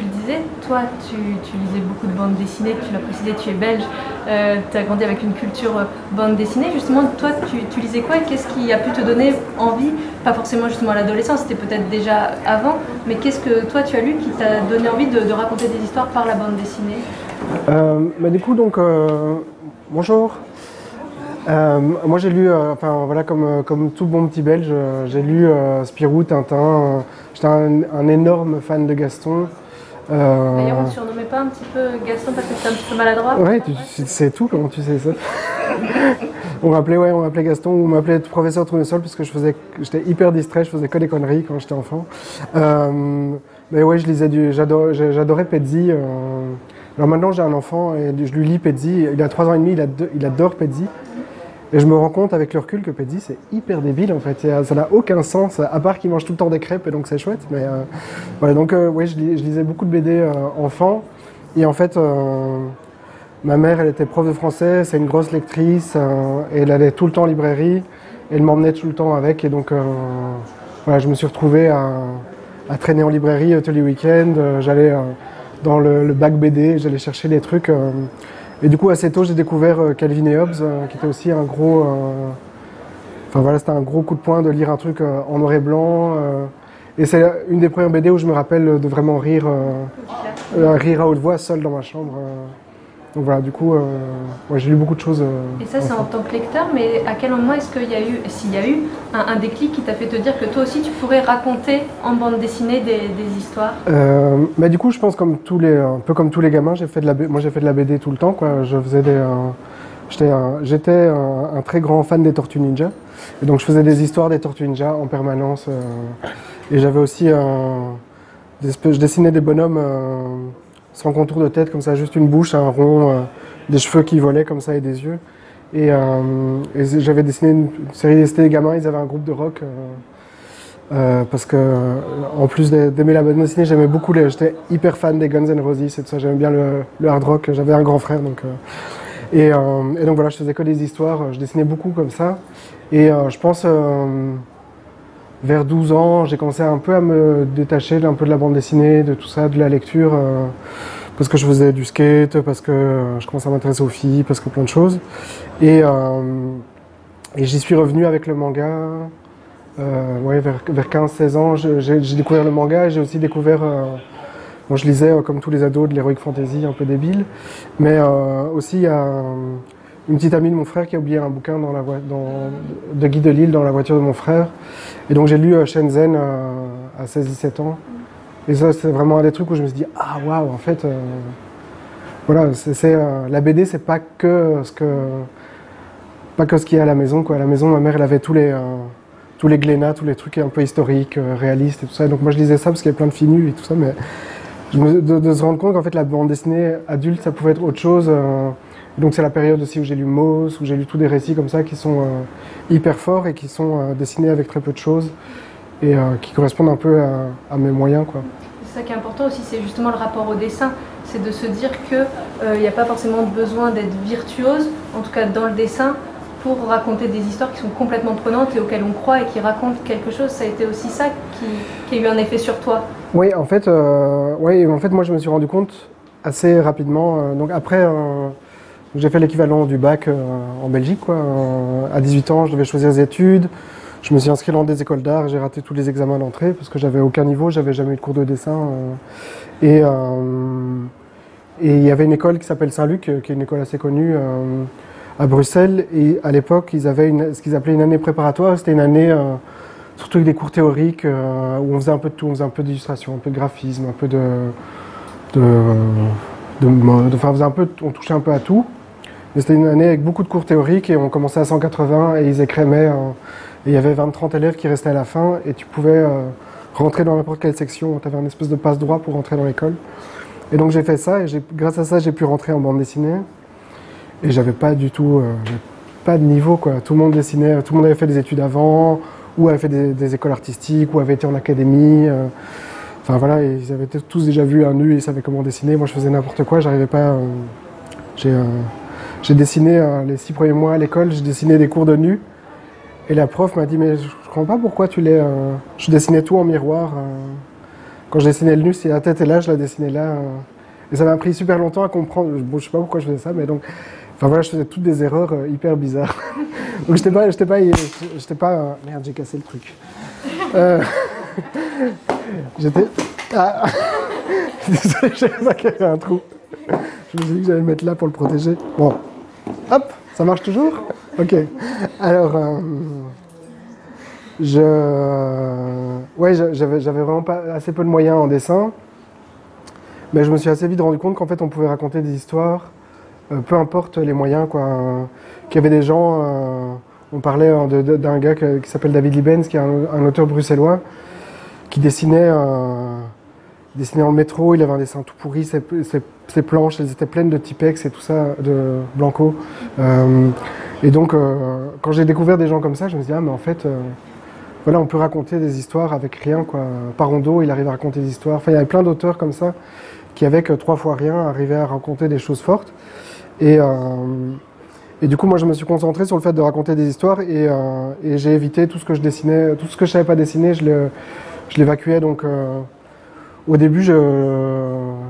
tu le disais, toi, tu, lisais beaucoup de bandes dessinées, tu l'as précisé, tu es belge, euh, tu as grandi avec une culture euh, bande dessinée. Justement, toi, tu, lisais quoi? Et qu'est-ce qui a pu te donner envie? Pas forcément justement à l'adolescence, c'était peut-être déjà avant, mais qu'est-ce que toi, tu as lu qui t'a donné envie de, raconter des histoires par la bande dessinée? Euh, bah, du coup, donc, bonjour. Moi, j'ai lu, enfin voilà, comme, tout bon petit belge, j'ai lu Spirou, Tintin. J'étais un énorme fan de Gaston. Euh, D'ailleurs, on ne surnommait pas un petit peu Gaston parce que c'était un petit peu maladroit Ouais, tu, sais tout, comment tu sais ça? On m'appelait, ouais, on m'appelait Gaston, ou on m'appelait professeur Tournesol parce que je faisais, j'étais hyper distrait, je faisais que des conneries quand j'étais enfant. Euh, mais ouais, je lisais du, j'adorais, j'adorais Pezzi. euh. alors maintenant j'ai un enfant et je lui lis Pezzi. Il a 3 ans et demi, il, ado- il adore Pezzi. Et je me rends compte avec le recul que Pezzi c'est hyper débile en fait. Euh, Ça n'a aucun sens, à part qu'il mange tout le temps des crêpes et donc c'est chouette. Mais euh, voilà, donc euh, ouais, je, lis- je lisais beaucoup de BD euh, enfant. Et en fait, euh, ma mère elle était prof de français, c'est une grosse lectrice, elle allait tout le temps en librairie. Elle m'emmenait tout le temps avec. Et donc voilà, je me suis retrouvé à, traîner en librairie tous les week-ends. J'allais dans le bac BD, j'allais chercher des trucs. Et du coup, assez tôt, j'ai découvert euh, Calvin et Hobbes, euh, qui était aussi un gros. euh, Enfin voilà, c'était un gros coup de poing de lire un truc en noir et blanc. et c'est une des premières BD où je me rappelle de vraiment rire, rire à haute voix, seul dans ma chambre. Donc voilà, du coup, euh, ouais, j'ai lu beaucoup de choses. euh, Et ça, c'est en tant que lecteur, mais à quel moment est-ce qu'il y a eu, s'il y a eu, un, un déclic qui t'a fait te dire que toi aussi tu pourrais raconter en bande dessinée des, des histoires? Euh, bah, du coup, je pense comme tous les, un peu comme tous les gamins, j'ai fait de la, moi j'ai fait de la BD tout le temps. Quoi. Je faisais des, j'étais, un, j'étais un, un très grand fan des Tortues Ninja, et donc je faisais des histoires des Tortues Ninja en permanence. euh, et j'avais aussi un, des je dessinais des bonhommes euh, sans contour de tête, comme ça, juste une bouche, un rond, euh, des cheveux qui volaient comme ça et des yeux. Et, euh, j'avais dessiné une, série, c'était des gamins, ils avaient un groupe de rock. euh, parce que en plus d'a- d'aimer la bande dessinée, j'aimais beaucoup les. J'étais hyper fan des Guns N' Roses et tout ça. J'aimais bien le, hard rock. J'avais un grand frère donc. et, et donc voilà, je faisais que des histoires. Je dessinais beaucoup comme ça. Et je pense vers 12 ans, j'ai commencé un peu à me détacher un peu de la bande dessinée, de tout ça, de la lecture. euh, parce que je faisais du skate, parce que euh, je commençais à m'intéresser aux filles, parce que plein de choses. Et, euh, et j'y suis revenu avec le manga. Euh, ouais, vers, vers 15-16 ans, j'ai découvert le manga et j'ai aussi découvert. bon, je lisais, comme tous les ados, de l'heroic fantasy un peu débile. Mais euh, aussi, il une petite amie de mon frère qui a oublié un bouquin de Guy Delisle dans la voiture de mon frère. Et donc, j'ai lu euh, Shenzhen euh, à 16-17 ans. Et ça, c'est vraiment un des trucs où je me suis dit Ah, waouh, en fait. euh, voilà, c'est la BD, c'est pas que ce que pas que ce qu'il y a à la maison. Quoi. À la maison, ma mère, elle avait tous les, euh, tous les tous les trucs un peu historiques, réalistes et tout ça. Donc moi, je lisais ça parce qu'il y avait plein de nues et tout ça. Mais de se rendre compte qu'en fait, la bande dessinée adulte, ça pouvait être autre chose. Euh, donc c'est la période aussi où j'ai lu Moss, où j'ai lu tous des récits comme ça qui sont euh, hyper forts et qui sont euh, dessinés avec très peu de choses et euh, qui correspondent un peu à, à mes moyens. Quoi. C'est ça qui est important aussi, c'est justement le rapport au dessin. C'est de se dire qu'il n'y a pas forcément besoin d'être virtuose, en tout cas dans le dessin, pour raconter des histoires qui sont complètement prenantes et auxquelles on croit et qui racontent quelque chose. Ça a été aussi ça qui, qui a eu un effet sur toi. Oui, en fait, euh, ouais, en fait, moi, je me suis rendu compte assez rapidement. euh, donc après, euh, j'ai fait l'équivalent du bac euh, en Belgique. Quoi. Euh, à 18 ans, je devais choisir des études. Je me suis inscrit dans des écoles d'art. J'ai raté tous les examens d'entrée parce que j'avais aucun niveau. J'avais jamais eu de cours de dessin. euh, et il y avait une école qui s'appelle Saint-Luc, qui est une école assez connue à Bruxelles. Et à l'époque, ils avaient ce qu'ils appelaient une année préparatoire. C'était une année surtout avec des cours théoriques où on faisait un peu de tout, on faisait un peu d'illustration, un peu de graphisme, un peu de, enfin on touchait un peu à tout. Mais c'était une année avec beaucoup de cours théoriques et on commençait à 180 et ils écrémaient. euh, et il y avait 20-30 élèves qui restaient à la fin et tu pouvais euh, rentrer dans n'importe quelle section. Tu avais un espèce de passe droit pour rentrer dans l'école. Et donc j'ai fait ça et grâce à ça j'ai pu rentrer en bande dessinée. Et j'avais pas du tout, euh, pas de niveau quoi. Tout le monde dessinait, tout le monde avait fait des études avant, ou avait fait des, écoles artistiques, ou avait été en académie. Enfin voilà, ils avaient tous déjà vu un nu et ils savaient comment dessiner. Moi je faisais n'importe quoi, j'arrivais pas. J'ai dessiné euh, les six premiers mois à l'école, j'ai dessiné des cours de nu. Et la prof m'a dit mais je, je comprends pas pourquoi tu les. euh, je dessinais tout en miroir. euh. quand je dessinais le nu, si la tête est là, je la dessinais là. et ça m'a pris super longtemps à comprendre. Bon, je sais pas pourquoi je faisais ça, mais donc, enfin voilà, je faisais toutes des erreurs hyper bizarres. donc j'étais pas, pas, pas. merde, j'ai cassé le truc. J'étais. Ah. Désolé, avait un trou. Je me suis dit que j'allais le mettre là pour le protéger. Bon, hop, ça marche toujours? Ok. Alors, euh, je, ouais, j'a- j'avais, vraiment pas assez peu de moyens en dessin, mais je me suis assez vite rendu compte qu'en fait, on pouvait raconter des histoires, euh, peu importe les moyens, quoi. qu'il y avait des gens. euh, on parlait euh, de- d'un gars qui s'appelle David Libens, qui est un, un auteur bruxellois, qui dessinait. euh, il dessinait en métro, il avait un dessin tout pourri, ses, planches, elles étaient pleines de Tipex et tout ça, de Blanco. Euh, et donc, euh, quand j'ai découvert des gens comme ça, je me suis dit, ah, mais en fait, euh, voilà, on peut raconter des histoires avec rien, quoi. Parondo, il arrive à raconter des histoires. Enfin, il y avait plein d'auteurs comme ça, qui avec trois fois rien arrivaient à raconter des choses fortes. Et, et du coup, moi, je me suis concentré sur le fait de raconter des histoires et, j'ai évité tout ce que je dessinais, tout ce que je savais pas dessiner, je le- l'évacuais. Donc, au début,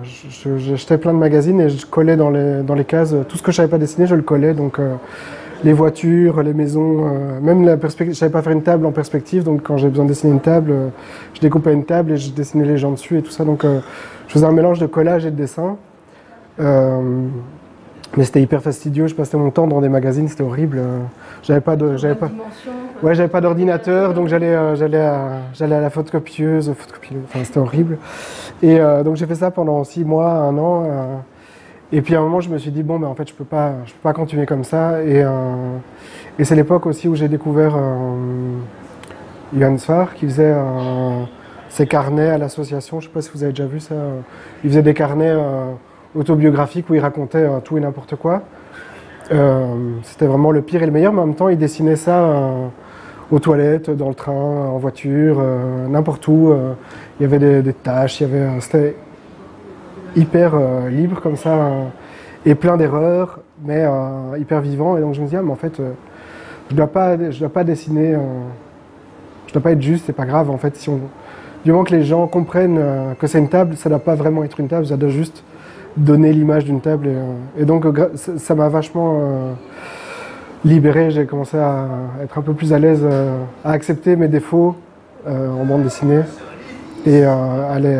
jetais plein de magazines et je collais dans les, dans les cases tout ce que je savais pas dessiner, je le collais. Donc, euh, les voitures, les maisons, euh, même la perspective. Je savais pas faire une table en perspective, donc quand j'ai besoin de dessiner une table, euh, je découpais une table et je dessinais les gens dessus et tout ça. Donc, je faisais un mélange de collage et de dessin. Mais c'était hyper fastidieux. Je passais mon temps dans des magazines, c'était horrible. J'avais pas j'avais pas. Ouais, j'avais pas d'ordinateur, donc j'allais euh, j'allais à, j'allais à la photocopieuse, photocopieuse, enfin c'était horrible. Et euh, donc j'ai fait ça pendant six mois, un an. euh, et puis à un moment, je me suis dit bon, ben en fait, je peux pas, je peux pas continuer comme ça. Et, et c'est l'époque aussi où j'ai découvert Johan Sfar qui faisait ses carnets à l'association. Je sais pas si vous avez déjà vu ça. Il faisait des carnets autobiographiques où il racontait tout et n'importe quoi. C'était vraiment le pire et le meilleur, mais en même temps, il dessinait ça aux toilettes, dans le train, en voiture, euh, n'importe où. euh, il y avait des, des tâches, il y avait, c'était hyper euh, libre comme ça, et plein d'erreurs, mais hyper vivant. Et donc je me dis, ah, mais en fait, je dois pas, je dois pas dessiner, je dois pas être juste, c'est pas grave. En fait, du moment que les gens comprennent que c'est une table, ça doit pas vraiment être une table, ça doit juste donner l'image d'une table. Et, donc ça m'a vachement libéré. J'ai commencé à être un peu plus à l'aise, euh, à accepter mes défauts euh, en bande dessinée et euh, à, les,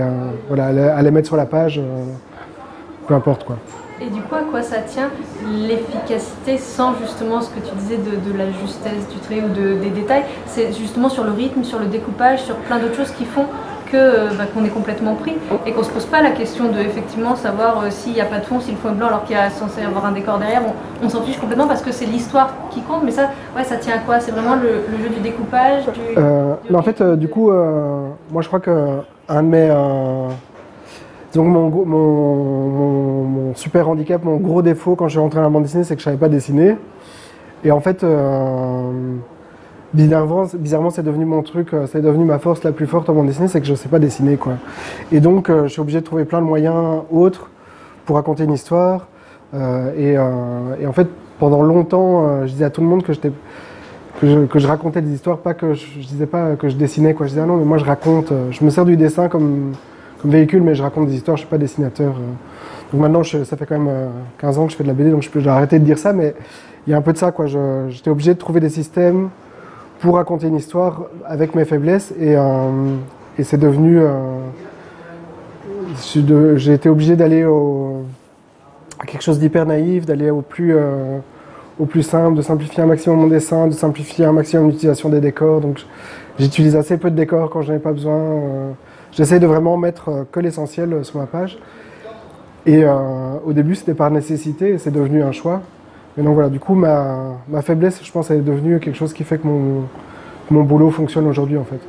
voilà, à les- mettre sur la page, peu importe quoi. Et du coup, à quoi ça tient l'efficacité sans justement ce que tu disais de, de la justesse du trait ou de- des détails? C'est justement sur le rythme, sur le découpage, sur plein d'autres choses qui font que euh, bah, qu'on est complètement pris et qu'on se pose pas la question de effectivement savoir euh, s'il n'y a pas de fond, si le fond est blanc alors qu'il y a censé avoir un décor derrière. On, on s'en fiche complètement parce que c'est l'histoire qui compte. Mais ça, ouais, ça tient à quoi? C'est vraiment le, le jeu du découpage du... Euh, mais en fait, du coup, moi je crois que un de mes. que mon, mon, mon- mon super handicap, mon gros défaut quand je suis rentré à la bande dessinée, c'est que je savais pas dessiner. Et en fait, euh, bizarrement, bizarrement c'est devenu mon truc, euh, c'est devenu ma force la plus forte en bande dessinée, c'est que je sais pas dessiner. quoi. Et donc, euh, je suis obligé de trouver plein de moyens autres pour raconter une histoire. Euh, et, euh, et en fait, pendant longtemps, euh, je disais à tout le monde que que je, racontais des histoires, pas que je, je disais pas que je dessinais quoi. Je disais ah non mais moi je raconte, euh, je me sers du dessin comme, comme véhicule, mais je raconte des histoires, je suis pas dessinateur. Donc maintenant je- ça fait quand même euh, 15 ans que je fais de la BD, donc je peux arrêté de dire ça, mais il y a un peu de ça quoi. J'étais obligé de trouver des systèmes pour raconter une histoire avec mes faiblesses et, euh, c'est devenu. euh, J'ai été obligé d'aller à quelque chose d'hyper naïf, d'aller au plus euh, au plus simple, de simplifier un maximum mon dessin, de simplifier un maximum l'utilisation des décors. Donc j'utilise assez peu de décors quand je n'en ai pas besoin. J'essaie de vraiment mettre que l'essentiel sur ma page. Et au début c'était par nécessité c'est devenu un choix. Mais donc voilà, du coup ma, ma faiblesse, je pense, elle est devenue quelque chose qui fait que mon, mon boulot fonctionne aujourd'hui en fait.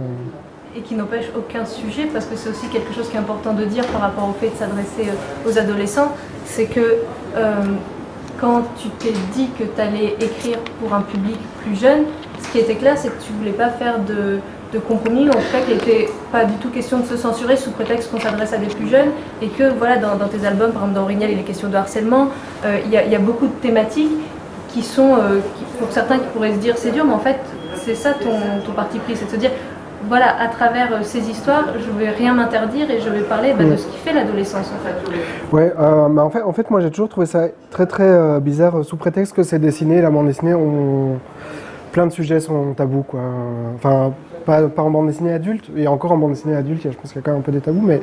Et qui n'empêche aucun sujet, parce que c'est aussi quelque chose qui est important de dire par rapport au fait de s'adresser euh, aux adolescents, c'est que euh, quand tu t'es dit que tu allais écrire pour un public plus jeune, ce qui était clair, c'est que tu voulais pas faire de, de compromis, en tout cas qu'il n'était pas du tout question de se censurer sous prétexte qu'on s'adresse à des plus jeunes, et que voilà, dans, dans tes albums, par exemple dans Orignal, il est question de harcèlement, euh, il y, a- il y a beaucoup de thématiques qui sont, euh, qui- pour certains qui pourraient se dire c'est dur, mais en fait c'est ça ton, ton parti pris, c'est de se dire voilà, à travers euh, ces histoires, je vais rien m'interdire et je vais parler bah, de ce qui fait l'adolescence en fait. Ouais, euh, en, fait, en fait, moi j'ai toujours trouvé ça très très euh, bizarre, sous prétexte que c'est dessiné, la bande dessinée, on... plein de sujets sont tabous quoi. Enfin, pas, en bande dessinée adulte, et encore en bande dessinée adulte, je pense qu'il y a quand même un peu des tabous, mais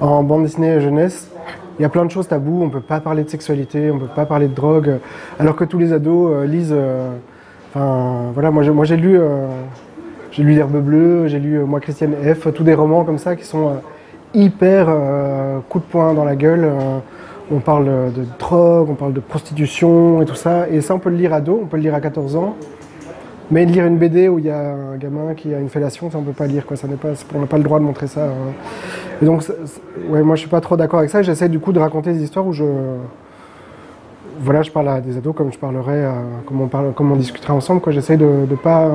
en bande dessinée jeunesse, il y a plein de choses tabous, on peut pas parler de sexualité, on peut pas parler de drogue, alors que tous les ados lisent. Enfin, voilà, moi j'ai lu j'ai lu L'herbe bleue, j'ai lu euh, Moi Christiane F, tous des romans comme ça qui sont euh, hyper euh, coup de poing dans la gueule. on parle de drogue, on parle de prostitution et tout ça. Et ça, on peut le lire à dos, on peut le lire à 14 ans. Mais lire une BD où il y a un gamin qui a une fellation, ça on peut pas lire, quoi. Ça n'est pas, on n'a pas le droit de montrer ça. Hein. Et donc, ouais, moi je suis pas trop d'accord avec ça. J'essaie du coup de raconter des histoires où je, voilà, je parle à des ados comme je parlerais, comme on parle, comme on discuterait ensemble, quoi. J'essaie de, ne pas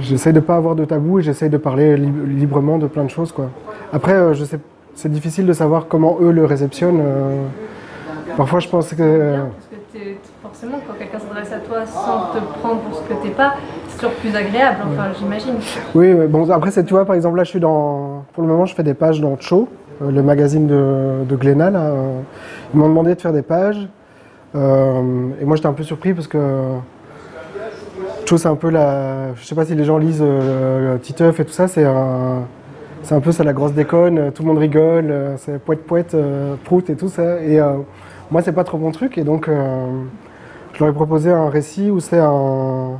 j'essaie de pas avoir de tabou et j'essaie de parler librement de plein de choses. Quoi. Après, euh, je sais, c'est difficile de savoir comment eux le réceptionnent. Euh. parfois, je pense que. Forcément, quand quelqu'un s'adresse à toi sans te prendre pour ce que t'es pas, c'est toujours plus agréable, enfin, j'imagine. Oui, bon, après, tu vois, par exemple, là, je suis dans. Pour le moment, je fais des pages dans Cho, euh, le magazine de, de Glénat. Ils m'ont demandé de faire des pages. et moi, j'étais un peu surpris parce que c'est un peu la. Je sais pas si les gens lisent euh, Titeuf et tout ça, c'est un. C'est un peu ça la grosse déconne, tout le monde rigole, euh, c'est poète poète, euh, prout et tout ça. Et moi, c'est pas trop mon truc, et donc je leur ai proposé un récit où c'est un,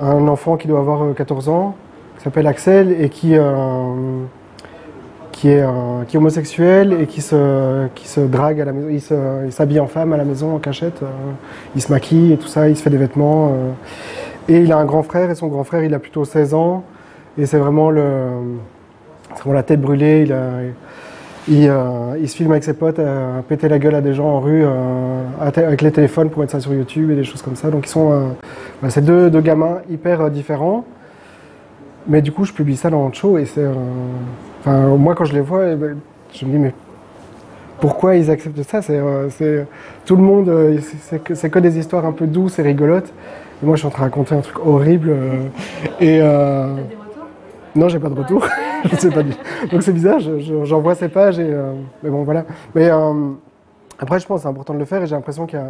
enfant qui doit avoir 14 ans, qui s'appelle Axel, et qui, qui, est, qui est homosexuel et qui se, qui se drague à la maison. Il s'habille en femme à la maison en cachette, il se maquille et tout ça, il se fait des vêtements. Et il a un grand frère, et son grand frère, il a plutôt 16 ans. Et c'est vraiment, vraiment la tête brûlée. Il, a, il, euh, il, se filme avec ses potes à péter la gueule à des gens en rue euh, avec les téléphones pour mettre ça sur YouTube et des choses comme ça. Donc ils sont, euh, bah, c'est deux, deux, gamins hyper différents. Mais du coup, je publie ça dans show et c'est, enfin, moi quand je les vois, eh ben, je me dis mais pourquoi ils acceptent ça? C'est, tout le monde, c'est que, des histoires un peu douces et rigolotes moi, je suis en train de raconter un truc horrible. Euh, et, euh, Non, j'ai pas de retour. je sais pas. Donc c'est bizarre. J'envoie ces pages et euh, mais bon voilà. Mais après, je pense que c'est important de le faire et j'ai l'impression qu'il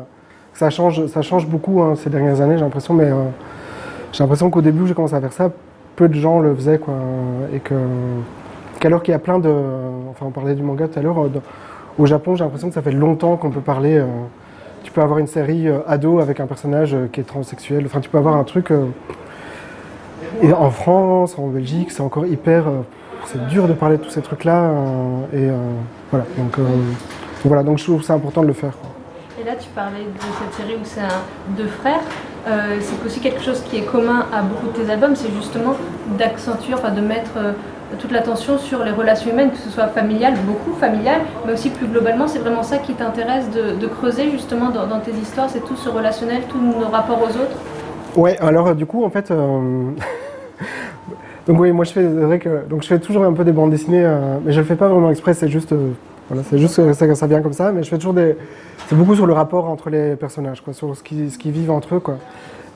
ça change, ça change beaucoup hein, ces dernières années. J'ai l'impression, mais j'ai l'impression qu'au début, j'ai commencé à faire ça, peu de gens le faisaient quoi, et que qu'alors qu'il y a plein de, enfin, on parlait du manga tout à l'heure. Au Japon, j'ai l'impression que ça fait longtemps qu'on peut parler tu peux avoir une série euh, ado avec un personnage euh, qui est transsexuel. Enfin, tu peux avoir un truc. Euh, et en France, en Belgique, c'est encore hyper. c'est dur de parler de tous ces trucs-là. et voilà. Donc, voilà. Donc je trouve que c'est important de le faire. Et là, tu parlais de cette série où c'est deux frères. c'est aussi quelque chose qui est commun à beaucoup de tes albums, c'est justement d'accentuer, enfin de mettre toute l'attention sur les relations humaines, que ce soit familiales, beaucoup familiales, mais aussi plus globalement, c'est vraiment ça qui t'intéresse de, creuser justement dans, tes histoires, c'est tout ce relationnel, tous nos rapports aux autres? Ouais, alors du coup, en fait, euh, donc oui, moi je fais, vrai que, donc je fais toujours un peu des bandes dessinées, euh, mais je le fais pas vraiment exprès, c'est juste, euh, voilà, c'est juste que ça, vient comme ça, mais je fais toujours des, c'est beaucoup sur le rapport entre les personnages, quoi, sur ce qu'ils vivent entre eux, quoi.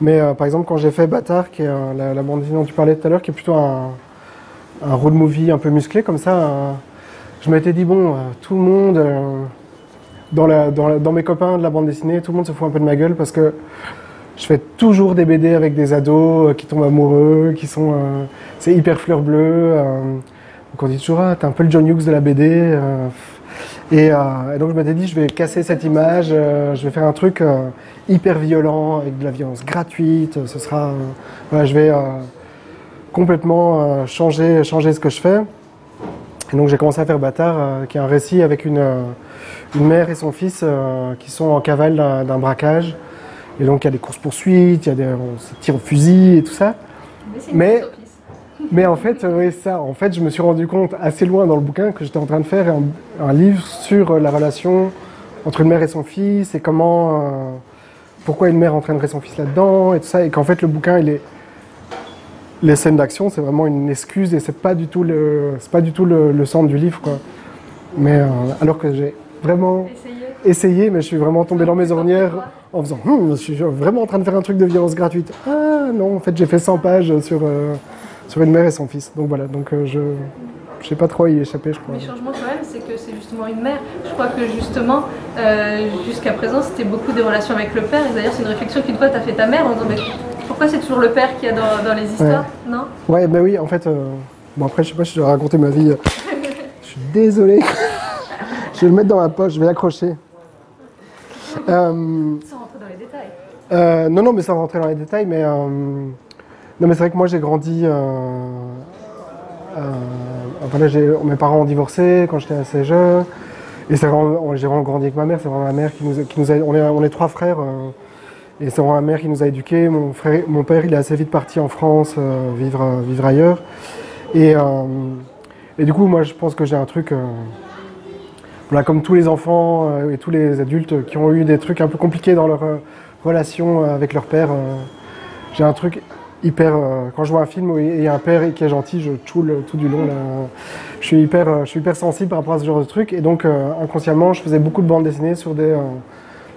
Mais par exemple, quand j'ai fait Bâtard, qui est la, la, bande dessinée dont tu parlais tout à l'heure, qui est plutôt un, road movie un peu musclé comme ça, je m'étais dit, bon, euh, tout le monde, euh, dans, dans, mes copains de la bande dessinée, tout le monde se fout un peu de ma gueule parce que je fais toujours des BD avec des ados euh, qui tombent amoureux, qui sont. c'est hyper fleur bleue. donc on dit toujours, ah, t'es un peu le John Hughes de la BD. Et, donc je m'étais dit, je vais casser cette image, je vais faire un truc hyper violent, avec de la violence gratuite. ce sera. voilà, je vais complètement euh, changer, changer ce que je fais. Et donc j'ai commencé à faire Bâtard, euh, qui est un récit avec une, euh, une mère et son fils qui sont en cavale d'un braquage. Et donc il y a des courses-poursuites, il y a des tirs au fusil et tout ça. Mais, mais, en fait, oui, ça, en fait, je me suis rendu compte assez loin dans le bouquin que j'étais en train de faire un, livre sur la relation entre une mère et son fils et comment, pourquoi une mère entraînerait son fils là-dedans et tout ça. Et qu'en fait, le bouquin, il est les scènes d'action, c'est vraiment une excuse et c'est pas du tout le, c'est pas du tout le, centre du livre, quoi. Mais euh, alors que j'ai vraiment essayé. Mais je suis vraiment tombé dans mes ornières en faisant, hum, je suis vraiment en train de faire un truc de violence gratuite. Ah non, en fait, j'ai fait 100 pages sur euh, sur une mère et son fils. Donc voilà, donc je je sais pas trop y échapper, je crois. Le changement quand même, c'est que c'est justement une mère. Je crois que justement, euh, jusqu'à présent, c'était beaucoup des relations avec le père. Et d'ailleurs, c'est une réflexion qu'une fois, tu as fait ta mère en disant, mais pourquoi c'est toujours le père qui a dans, dans les histoires Non? Ouais, bah oui, en fait, euh, bon après, je sais pas si je dois raconter ma vie. je suis désolé. je vais le mettre dans ma poche, je vais l'accrocher. Euh, sans rentrer dans les détails. non, non, mais sans rentrer dans les détails, mais... non, mais c'est vrai que moi, j'ai grandi enfin là, mes parents ont divorcé quand j'étais assez jeune. Et c'est j'ai vraiment grandi avec ma mère. C'est vraiment ma mère qui nous, qui nous a, on est, on est trois frères. Euh, et c'est vraiment ma mère qui nous a éduqués. Mon, frère, mon père, il est assez vite parti en France, euh, vivre, vivre ailleurs. Et, euh, et du coup, moi, je pense que j'ai un truc. Voilà, comme tous les enfants et tous les adultes qui ont eu des trucs un peu compliqués dans leur relation avec leur père, j'ai un truc hyper. Euh, quand je vois un film où il y a un père qui est gentil, je choule tout du long. Je, suis hyper, euh, je suis hyper sensible par rapport à ce genre de truc. Et donc, euh, inconsciemment, je faisais beaucoup de bandes dessinées sur des.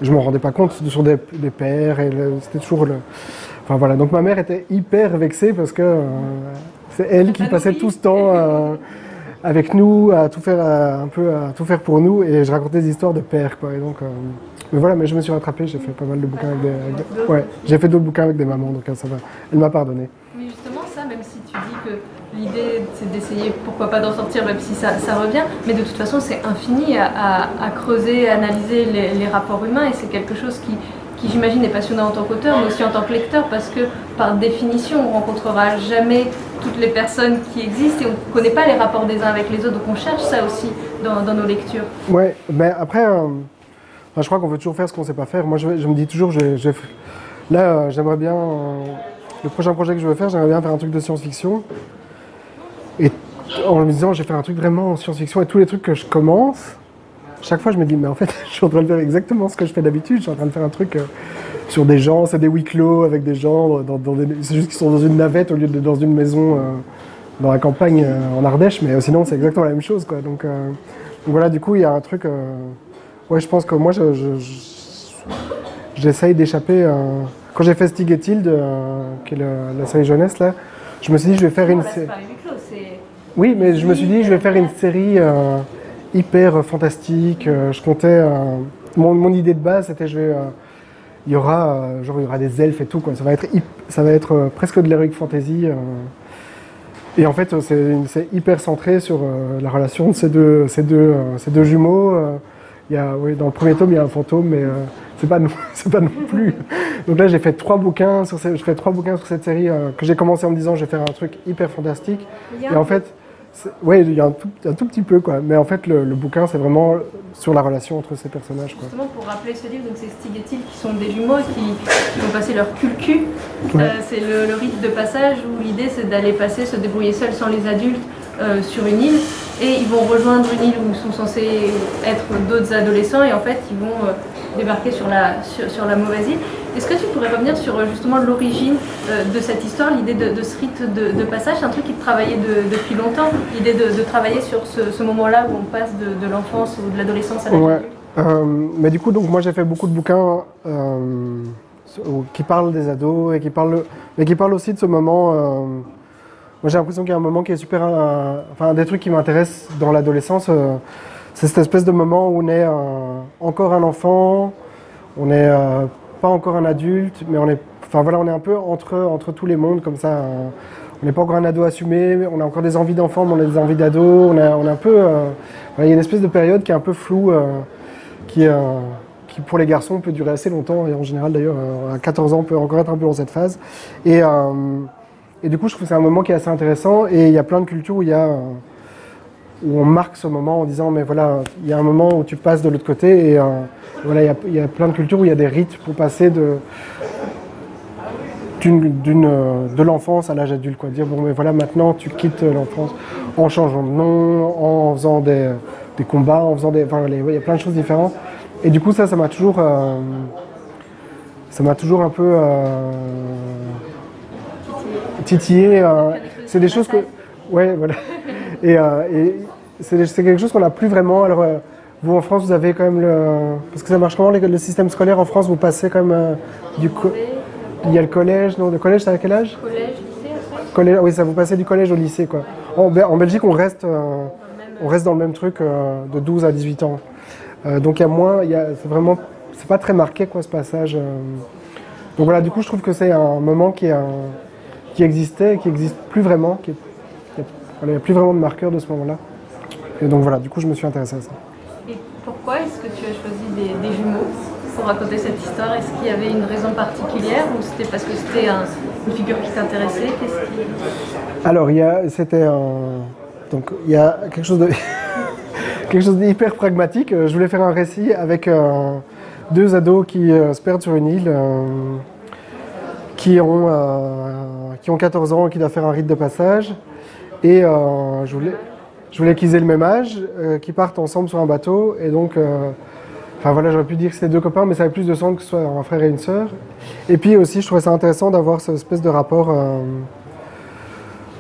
je m'en rendais pas compte, sur des, des pères. Et c'était toujours le. Enfin voilà. Donc, ma mère était hyper vexée parce que c'est elle qui passait tout ce temps avec nous, à tout faire, un peu, tout faire pour nous. Et je racontais des histoires de pères, quoi. Et donc. Mais voilà, mais je me suis rattrapé, j'ai fait pas mal de bouquins avec des. ouais, j'ai fait d'autres bouquins avec des mamans, donc ça va. Elle m'a pardonné. Mais justement, ça, même si tu dis que l'idée c'est d'essayer, pourquoi pas d'en sortir, même si ça, ça, revient, mais de toute façon, c'est infini à, creuser, à analyser les rapports humains, et c'est quelque chose qui, qui j'imagine est passionnant en tant qu'auteur, mais aussi en tant que lecteur, parce que par définition, on rencontrera jamais toutes les personnes qui existent et on ne connaît pas les rapports des uns avec les autres, donc on cherche ça aussi dans, nos lectures. Ouais, mais après. Euh, je crois qu'on veut toujours faire ce qu'on ne sait pas faire. Moi, je, me dis toujours, là, euh, j'aimerais bien. Euh, le prochain projet que je veux faire, j'aimerais bien faire un truc de science-fiction. Et en me disant, je vais faire un truc vraiment en science-fiction. Et tous les trucs que je commence, chaque fois, je me dis, mais en fait, je suis en train de faire exactement ce que je fais d'habitude. Je suis en train de faire un truc euh, sur des gens, c'est des huis clos avec des gens. Dans, c'est juste qu'ils sont dans une navette au lieu de dans une maison dans la campagne en Ardèche. Mais sinon, c'est exactement la même chose. Quoi. Donc, donc, voilà, du coup, il y a un truc. Ouais, je pense que moi, j'essaye d'échapper. Quand j'ai fait Stig et Tilde, euh, qui est la série jeunesse, là, je me suis dit, je vais faire une série. Oui, mais je me suis dit, je vais faire une série euh, hyper fantastique. Euh, je comptais. Mon, idée de base, c'était, je vais. il y aura, genre, il y aura des elfes et tout, quoi. Ça va être, ça va être presque de l'heroic fantasy. Et en fait, c'est hyper centré sur la relation de ces deux, ces deux, ces deux jumeaux. Il y a, oui, dans le premier tome, il y a un fantôme, mais euh, c'est pas, c'est pas non plus. Donc là, j'ai fait trois bouquins sur cette, je fais trois bouquins sur cette série euh, que j'ai commencé en me disant je vais faire un truc hyper fantastique. Et en fait, oui, il y a un tout, un tout, petit peu, quoi. Mais en fait, le, bouquin, c'est vraiment sur la relation entre ces personnages. Quoi. Justement, pour rappeler ce livre, c'est Stig et qui sont des jumeaux qui, qui vont passer leur culcu. Euh, c'est le, le, rite de passage où l'idée, c'est d'aller passer, se débrouiller seul sans les adultes euh, sur une île. Et ils vont rejoindre une île où sont censés être d'autres adolescents. Et en fait, ils vont euh, débarquer sur la, sur, la mauvaise île. Est-ce que tu pourrais revenir sur euh, justement l'origine euh, de cette histoire, l'idée de, ce rite de, passage? C'est un truc qui te travaillait depuis longtemps, l'idée de, travailler sur ce, moment-là où on passe de, l'enfance ou de l'adolescence à la ouais. Euh, mais du coup, donc, moi j'ai fait beaucoup de bouquins qui parlent des ados et qui parlent, mais qui parlent aussi de ce moment. Moi j'ai l'impression qu'il y a un moment qui est super. enfin, des trucs qui m'intéressent dans l'adolescence c'est cette espèce de moment où on est encore un enfant, on n'est euh, pas encore un adulte, mais on est, enfin voilà, on est un peu entre, entre tous les mondes comme ça. on n'est pas encore un ado assumé, on a encore des envies d'enfant, mais on a des envies d'ado. On, on est un peu, euh, il y a une espèce de période qui est un peu floue, euh, qui, qui pour les garçons peut durer assez longtemps et en général d'ailleurs à 14 ans on peut encore être un peu dans cette phase. Et, et du coup je trouve que c'est un moment qui est assez intéressant et il y a plein de cultures où il y a où on marque ce moment en disant mais voilà, il y a un moment où tu passes de l'autre côté et euh, voilà, il y, a, plein de cultures où il y a des rites pour passer de euh, de l'enfance à l'âge adulte quoi. Dire bon mais voilà maintenant tu quittes l'enfance en changeant de nom en faisant des, des combats en faisant des enfin il y a plein de choses différentes. Et du coup ça ça m'a toujours euh, ça m'a toujours un peu titillé c'est des choses que ouais voilà et, et c'est quelque chose qu'on n'a plus vraiment. Alors, euh, vous en France, vous avez quand même le. Parce que ça marche comment le système scolaire en France Vous passez quand même euh, du. Il y a le collège, non Le collège, c'est à quel âge? Collège, lycée, collège, oui, ça vous passez du collège au lycée, quoi. En, Bel- en Belgique, on reste, euh, on reste dans le même truc euh, de 12 à 18 ans. Euh, donc il y a moins, il y a, c'est vraiment, c'est pas très marqué, quoi, ce passage. euh. Donc voilà, du coup, je trouve que c'est un moment qui, est un- qui existait, et qui existe plus vraiment, qui il n'y a plus vraiment de marqueur de ce moment-là. Et donc voilà, du coup, je me suis intéressé à ça. Et pourquoi est-ce que tu as choisi des, des jumeaux pour raconter cette histoire? Est-ce qu'il y avait une raison particulière ou c'était parce que c'était un- une figure qui t'intéressait? Qui... Alors, il y a, c'était un, donc il y a quelque chose de, quelque chose d'hyper pragmatique. Euh, Je voulais faire un récit avec euh, deux ados qui euh, se perdent sur une île, euh, qui ont, qui ont 14 ans qui doivent faire un rite de passage. Et euh, je voulais, je voulais qu'ils aient le même âge, euh, qu'ils partent ensemble sur un bateau. Et donc, euh, enfin voilà, j'aurais pu dire que c'était deux copains, mais ça avait plus de sens que ce soit un frère et une sœur. Et puis aussi, je trouvais ça intéressant d'avoir cette espèce de rapport.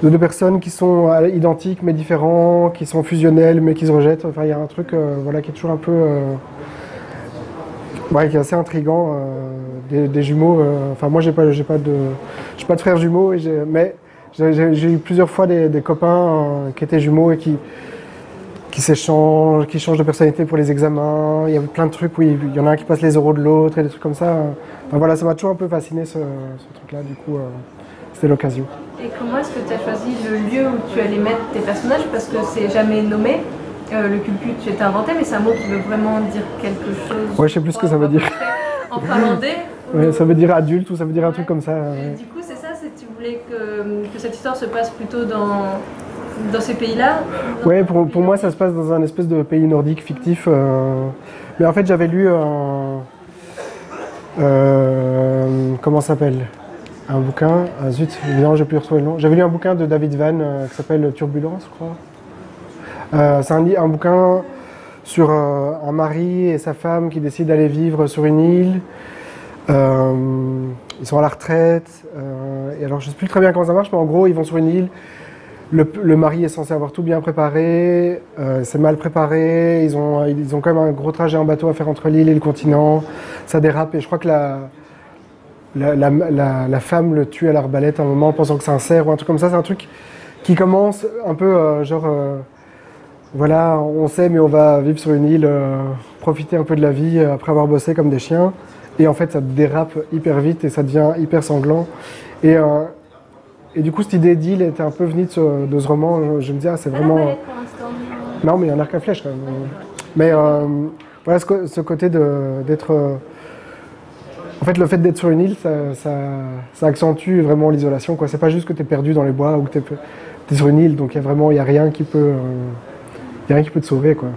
de deux personnes qui sont identiques mais différents, qui sont fusionnels mais qui se rejettent. Enfin, il y a un truc voilà, qui est toujours un peu. euh, ouais, qui est assez intriguant. Des, des jumeaux. euh, enfin, moi, j'ai pas, j'ai pas de, j'ai pas de frères jumeaux, et mais j'ai, eu plusieurs fois des, des copains euh, qui étaient jumeaux et qui qui s'échangent, qui changent de personnalité pour les examens. Il y a plein de trucs où il y en a un qui passe les euros de l'autre et des trucs comme ça. Enfin, voilà, ça m'a toujours un peu fasciné ce, ce truc-là. Du coup, euh, c'était l'occasion. Et comment est-ce que tu as choisi le lieu où tu allais mettre tes personnages? Parce que c'est jamais nommé. Euh, le culcut, tu étais inventé, mais c'est un mot qui veut vraiment dire quelque chose. Ouais, je sais plus ce que ça veut dire. En finlandais Ouais, ça veut dire adulte ou ça veut dire un truc comme ça. Ouais. Du coup, c'est ça, c'est tu voulais que, que cette histoire se passe plutôt dans, dans ces pays-là? Ouais, pour, pour moi, ça se passe dans un espèce de pays nordique fictif. euh, Mais en fait, j'avais lu un. euh, Comment ça s'appelle? Un bouquin. Ah, zut, évidemment, j'ai pu retrouver le nom. J'avais lu un bouquin de David Van euh, qui s'appelle Turbulence, je crois. Euh, c'est un, un bouquin sur euh, un mari et sa femme qui décident d'aller vivre sur une île. Euh, ils sont à la retraite. euh, et alors, je ne sais plus très bien comment ça marche, mais en gros, ils vont sur une île. Le, mari est censé avoir tout bien préparé, euh, c'est mal préparé, ils ont, ils ont quand même un gros trajet en bateau à faire entre l'île et le continent, ça dérape et je crois que la, la, la, femme le tue à l'arbalète à un moment en pensant que c'est un cerf ou un truc comme ça, c'est un truc qui commence un peu genre, voilà, on sait mais on va vivre sur une île, euh, profiter un peu de la vie euh, après avoir bossé comme des chiens et en fait ça dérape hyper vite et ça devient hyper sanglant et euh, et du coup, cette idée d'île était un peu venue de ce, de ce roman. Je, je me disais, ah, c'est vraiment. L'instant. Non, mais il y a un arc à flèche quand même. Mais euh, voilà, ce, ce côté d'être. En fait, le fait d'être sur une île, ça, ça, ça accentue vraiment l'isolation. C'est pas juste que tu es perdu dans les bois ou que tu es, sur une île, donc il y a vraiment y a rien qui peut. euh, il y a rien qui peut te sauver. Quoi.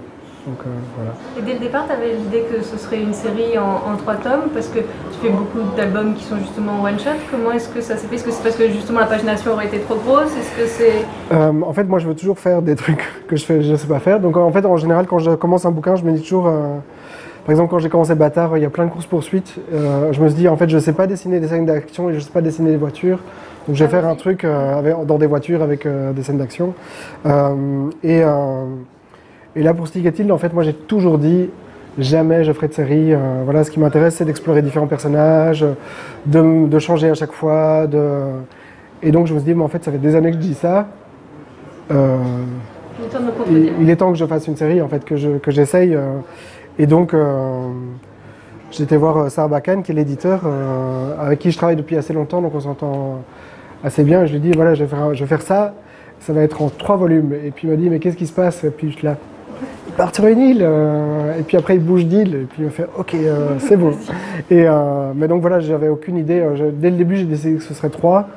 Donc euh, voilà. Et dès le départ, tu avais l'idée que ce serait une série en, en trois tomes parce que tu fais beaucoup d'albums qui sont justement one shot. Comment est-ce que ça s'est fait? Est-ce que c'est parce que justement la pagination aurait été trop grosse? Est-ce que c'est Euh, en fait, moi, je veux toujours faire des trucs que je fais, je sais pas faire. Donc, en fait, en général, quand je commence un bouquin, je me dis toujours. euh, par exemple, quand j'ai commencé Bâtard, il y a plein de courses poursuites. Euh, je me suis dit, en fait, je sais pas dessiner des scènes d'action et je sais pas dessiner des voitures. Donc, je vais faire un truc avec- dans des voitures avec des scènes d'action. Et, et là, pour Stick et Tilde, en fait, moi, j'ai toujours dit. Jamais je ferai de série. Euh, voilà, ce qui m'intéresse, c'est d'explorer différents personnages, de, de changer à chaque fois. De... Et donc, je me suis dit, mais en fait, ça fait des années que je dis ça. Euh, le temps de me il, il est temps que je fasse une série, en fait, que je- que j'essaye. euh, et donc, j'étais voir Sarah Bakan, qui est l'éditeur, avec qui je travaille depuis assez longtemps, donc on s'entend assez bien. Et je lui dis, voilà, je vais, faire, un- je vais faire ça, ça va être en trois volumes. Et puis il m'a dit, mais qu'est-ce qui se passe? Et puis je suis là, il part sur une île, euh, et puis après il bouge d'île, et puis il me fait, ok, euh, c'est bon. Et, euh, mais donc voilà, j'avais aucune idée. dès le début, j'ai décidé que ce serait trois,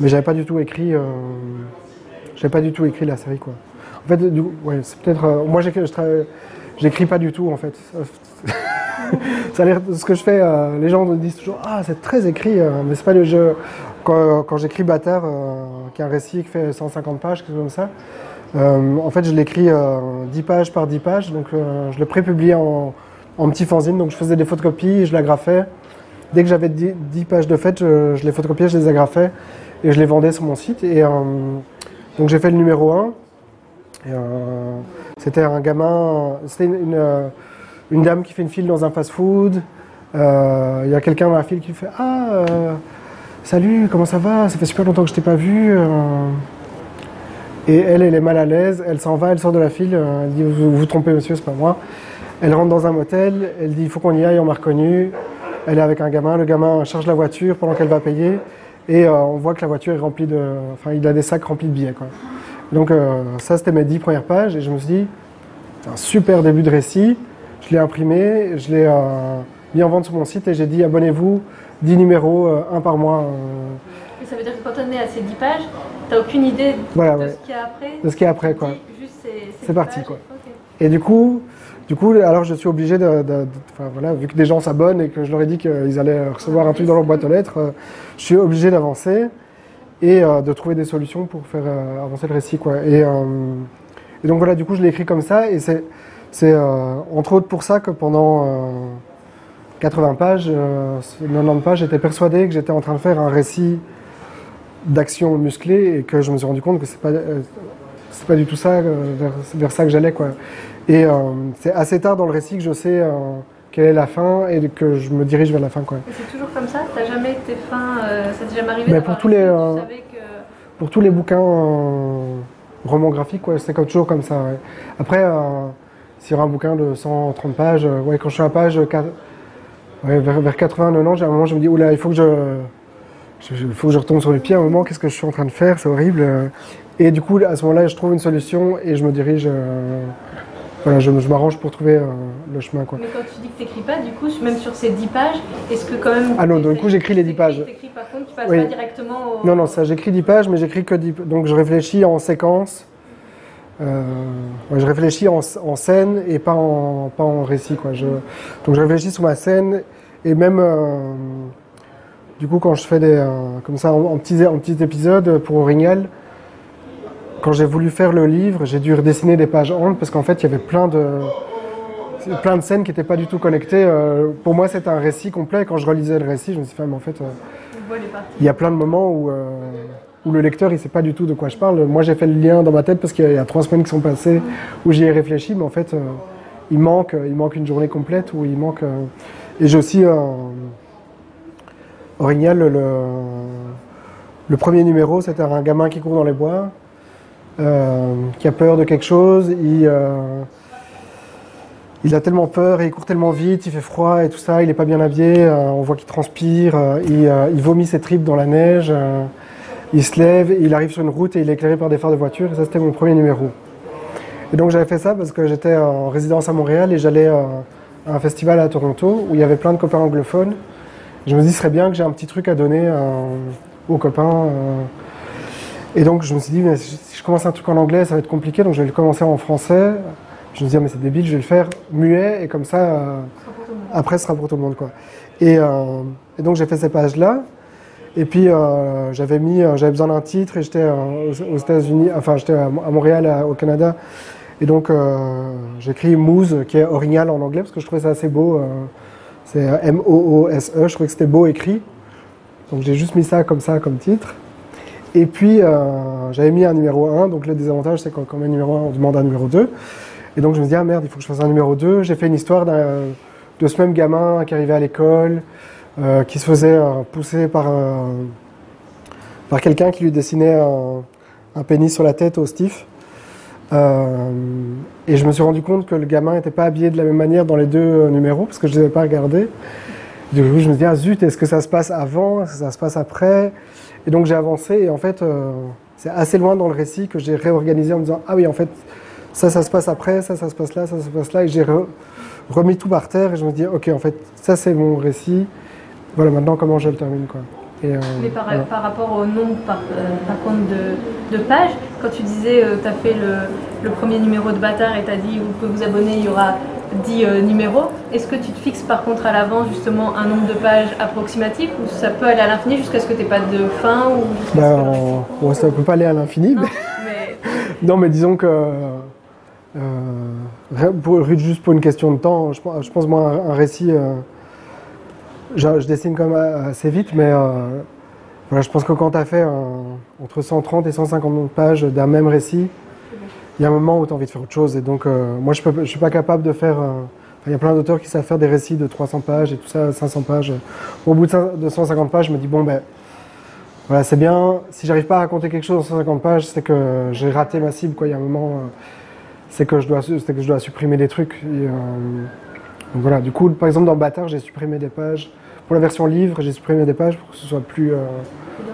mais j'avais pas du tout écrit. j'avais pas du tout écrit la série quoi. En fait, du ouais, c'est peut-être. moi, j'écris, pas du tout en fait. Ça a ce que je fais. les gens me disent toujours ah c'est très écrit, mais c'est pas le jeu. Quand, quand j'écris Bâtard, qui est un récit qui fait 150 pages, quelque chose comme ça. Euh, en fait, je l'écris euh, 10 pages par 10 pages, donc euh, je le prépubliais en, petit fanzine. Donc je faisais des photocopies, je l'agrafais. Dès que j'avais 10, 10 pages de fait, je, les photocopiais, je les agrafais et je les vendais sur mon site. Et euh, donc j'ai fait le numéro 1. Et, euh, c'était un gamin, c'était une, dame qui fait une file dans un fast-food. Il y a quelqu'un dans la file qui fait Ah, Salut, comment ça va? Ça fait super longtemps que je t'ai pas vu. Et elle, elle est mal à l'aise. Elle s'en va, elle sort de la file. euh, Elle dit Vous vous trompez, monsieur, c'est pas moi. Elle rentre dans un motel. Elle dit Il faut qu'on y aille, on m'a reconnu. Elle est avec un gamin. Le gamin charge la voiture pendant qu'elle va payer. Et euh, on voit que la voiture est remplie de. Enfin, il a des sacs remplis de billets. Quoi. Donc, euh, ça, c'était mes dix premières pages. Et je me suis dit C'est un super début de récit. Je l'ai imprimé, je l'ai mis en vente sur mon site et j'ai dit Abonnez-vous, 10 numéros, un par mois. Et ça veut dire que quand on est à ces 10 pages, t'as aucune idée Voilà, de ouais. ce qu'il y a après de ce qu'il y a après. Quoi. C'est 10 parti, quoi. Et du coup, du coup, alors je suis obligé de, de- de- enfin, voilà, vu que des gens s'abonnent et que je leur ai dit qu'ils allaient recevoir un truc dans leur boîte aux lettres, euh, je suis obligé d'avancer et euh, de trouver des solutions pour faire euh, avancer le récit, quoi. Et, euh, et donc voilà, du coup, je l'ai écrit comme ça et c'est, c'est euh, entre autres pour ça que pendant euh, 80 pages, euh, 90 pages, j'étais persuadé que j'étais en train de faire un récit d'action musclée et que je me suis rendu compte que c'est pas euh, c'est pas du tout ça euh, vers, vers ça que j'allais quoi. Et euh, c'est assez tard dans le récit que je sais euh, quelle est la fin et que je me dirige vers la fin quoi. C'est toujours comme ça? T'as jamais été fin euh, Ça t'est jamais arrivé Mais pour tous les, que... Pour tous les bouquins romans graphiques, ouais, c'est comme- toujours comme ça. ouais. Après, s'il y aura un bouquin de 130 pages, ouais, quand je suis à page 4, ouais, vers, vers 80, 90, j'ai un moment, je me dis, oula, il faut que je- il faut que je retombe sur les pieds à un moment, qu'est-ce que je suis en train de faire, c'est horrible. euh. Et du coup, à ce moment-là, je trouve une solution et je me dirige, euh, voilà, je, je m'arrange pour trouver euh, le chemin. Quoi. Mais quand tu dis que t'écris pas, du coup, même sur ces 10 pages, est-ce que quand même... Ah non, t'écris- du coup, j'écris les 10 pages. T'écris par contre, tu passes Oui. pas directement au... Non, non, ça, j'écris 10 pages, mais j'écris que 10 Donc, je réfléchis en séquence. Euh, ouais, je réfléchis en, en scène et pas en, pas en récit. Quoi. Je, donc, je réfléchis sur ma scène et même, du coup, quand je fais des, euh, comme ça, en, en petits, en petits épisodes pour Orignal, quand j'ai voulu faire le livre, j'ai dû redessiner des pages entières parce qu'en fait, il y avait plein de, plein de scènes qui n'étaient pas du tout connectées. Euh, pour moi, c'était un récit complet. Quand je relisais le récit, je me suis dit, Ah, mais en fait, euh, il y a plein de moments où, où le lecteur il sait pas du tout de quoi je parle. Moi j'ai fait le lien dans ma tête parce qu'il y a trois semaines qui sont passées où j'y ai réfléchi, mais en fait il, manque, il manque une journée complète où il manque. et j'ai aussi euh, Orignal, le, premier numéro, c'était un gamin qui court dans les bois, euh, qui a peur de quelque chose. Il, euh, a tellement peur et il court tellement vite, il fait froid et tout ça, il n'est pas bien habillé, euh, on voit qu'il transpire, il, il vomit ses tripes dans la neige, il se lève, il arrive sur une route et il est éclairé par des phares de voiture et ça c'était mon premier numéro. Et donc j'avais fait ça parce que j'étais en résidence à Montréal et j'allais à un festival à Toronto où il y avait plein de copains anglophones. Je me dis ce serait bien que j'ai un petit truc à donner euh, aux copains. euh. Et donc je me suis dit si je commence un truc en anglais ça va être compliqué donc je vais le commencer en français. Je me dis ah, mais c'est débile, je vais le faire muet et comme ça euh, après ce sera pour tout le monde quoi. Et, donc j'ai fait ces pages là. Et puis j'avais mis, j'avais besoin d'un titre et j'étais aux, États-Unis, enfin j'étais à, Montréal, au Canada. Et donc j'ai écrit Moose, qui est orignal en anglais parce que je trouvais ça assez beau. C'est euh, M-O-O-S-E, je trouvais que c'était beau écrit. Donc j'ai juste mis ça comme ça comme titre. Et puis euh, j'avais mis un numéro 1, donc le désavantage c'est quand on met un numéro 1, on demande un numéro 2. Et donc je me dis, ah merde, il faut que je fasse un numéro 2. J'ai fait une histoire de ce même gamin qui arrivait à l'école, euh, qui se faisait pousser par, par quelqu'un qui lui dessinait un, un pénis sur la tête au stiff. Euh, et je me suis rendu compte que le gamin n'était pas habillé de la même manière dans les deux euh, numéros, parce que je ne les avais pas regardés. Du coup, je me dis, ah zut, est-ce que ça se passe avant? Est-ce que ça se passe après? Et donc j'ai avancé, et en fait, euh, c'est assez loin dans le récit que j'ai réorganisé en me disant, ah oui, en fait, ça, ça se passe après, ça, ça se passe là, ça, ça se passe là, et j'ai re- remis tout par terre, et je me dis, ok, en fait, ça c'est mon récit, voilà, maintenant comment je le termine, quoi. Et, euh, Mais par, voilà. par rapport au nombre, par, euh, par contre, de, de pages, quand tu disais, tu as fait le, le premier numéro de Bâtard et tu as dit, vous pouvez vous abonner, il y aura 10 euh, numéros, est-ce que tu te fixes par contre à l'avance justement un nombre de pages approximatif ou ça peut aller à l'infini jusqu'à ce que tu n'aies pas de fin ou on- bon, ça ne peut pas aller à l'infini, Non, mais- mais Non, mais disons que. euh, pour- juste pour une question de temps, je, pense- je pense, moi, un, un récit. euh, je, dessine quand même assez vite, mais euh, voilà, je pense que quand tu as fait un- entre 130 et 150 pages d'un même récit, il y a un moment où tu as envie de faire autre chose. Et donc, euh, moi, je ne suis pas capable de faire. euh, Il y a plein d'auteurs qui savent faire des récits de 300 pages et tout ça, 500 pages. Au bout de cin- de 150 pages, je me dis, bon, ben, voilà, c'est bien. Si j'arrive pas à raconter quelque chose en 150 pages, c'est que j'ai raté ma cible. Quoi. Il y a un moment, euh, c'est que je dois, que je dois supprimer des trucs. Euh, donc voilà. Du coup, par exemple, dans Bâtard, j'ai supprimé des pages. Pour la version livre, j'ai supprimé des pages pour que ce soit plus, euh,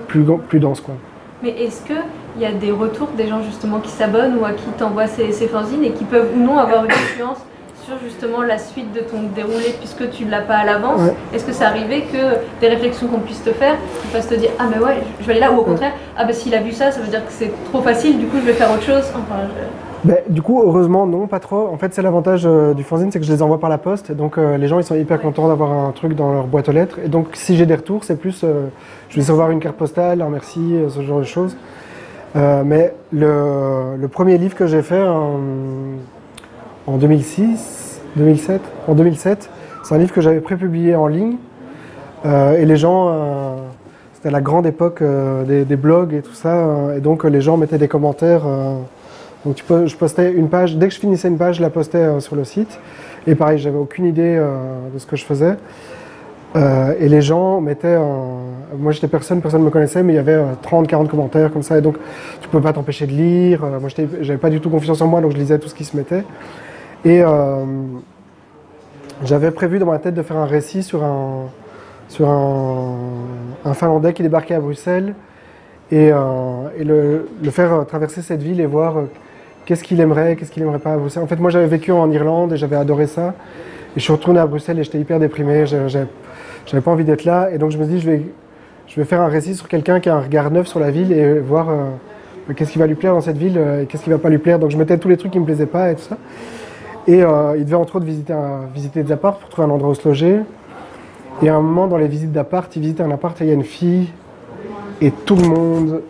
plus, plus dense, quoi. Mais est-ce qu'il y a des retours des gens justement qui s'abonnent ou à qui t'envoient ces, ces fanzines et qui peuvent ou non avoir une influence sur justement la suite de ton déroulé puisque tu ne l'as pas à l'avance? Ouais. Est-ce que c'est arrivé que des réflexions qu'on puisse te faire, tu fasses te dire ah mais ouais je vais aller là? Ou au contraire ah bah s'il a vu ça ça veut dire que c'est trop facile du coup je vais faire autre chose? Enfin je- Ben, du coup, heureusement, non, pas trop. En fait, c'est l'avantage euh, du fanzine, c'est que je les envoie par la poste. Donc, euh, les gens, ils sont hyper contents d'avoir un truc dans leur boîte aux lettres. Et donc, si j'ai des retours, c'est plus, euh, je vais recevoir une carte postale, un merci, ce genre de choses. Mais le, premier livre que j'ai fait en, en 2006, 2007, en 2007, c'est un livre que j'avais prépublié en ligne. Et les gens, c'était la grande époque des, des blogs et tout ça. et donc, les gens mettaient des commentaires. Donc je postais une page, dès que je finissais une page, je la postais euh, sur le site. Et pareil, j'avais aucune idée euh, de ce que je faisais. Euh, et les gens mettaient, en- moi j'étais personne, personne ne me connaissait, mais il y avait euh, 30, 40 commentaires comme ça. Et donc tu peux pas t'empêcher de lire. Moi j'avais pas du tout confiance en moi, donc je lisais tout ce qui se mettait. Et j'avais prévu dans ma tête de faire un récit sur un, sur un, Finlandais qui débarquait à Bruxelles et, le, faire traverser cette ville et voir qu'est-ce qu'il aimerait, qu'est-ce qu'il aimerait pas à Bruxelles? En fait, moi j'avais vécu en Irlande et j'avais adoré ça. Et je suis retourné à Bruxelles et j'étais hyper déprimé, j'avais pas envie d'être là. Et donc je me je vais, je vais faire un récit sur quelqu'un qui a un regard neuf sur la ville et voir euh, qu'est-ce qui va lui plaire dans cette ville euh, et qu'est-ce qui va pas lui plaire. Donc je mettais tous les trucs qui me plaisaient pas et tout ça. Et euh, il devait entre autres visiter, des apparts pour trouver un endroit où se loger. Et à un moment, dans les visites d'appart, il visitait un appart et il y a une fille. Et tout le monde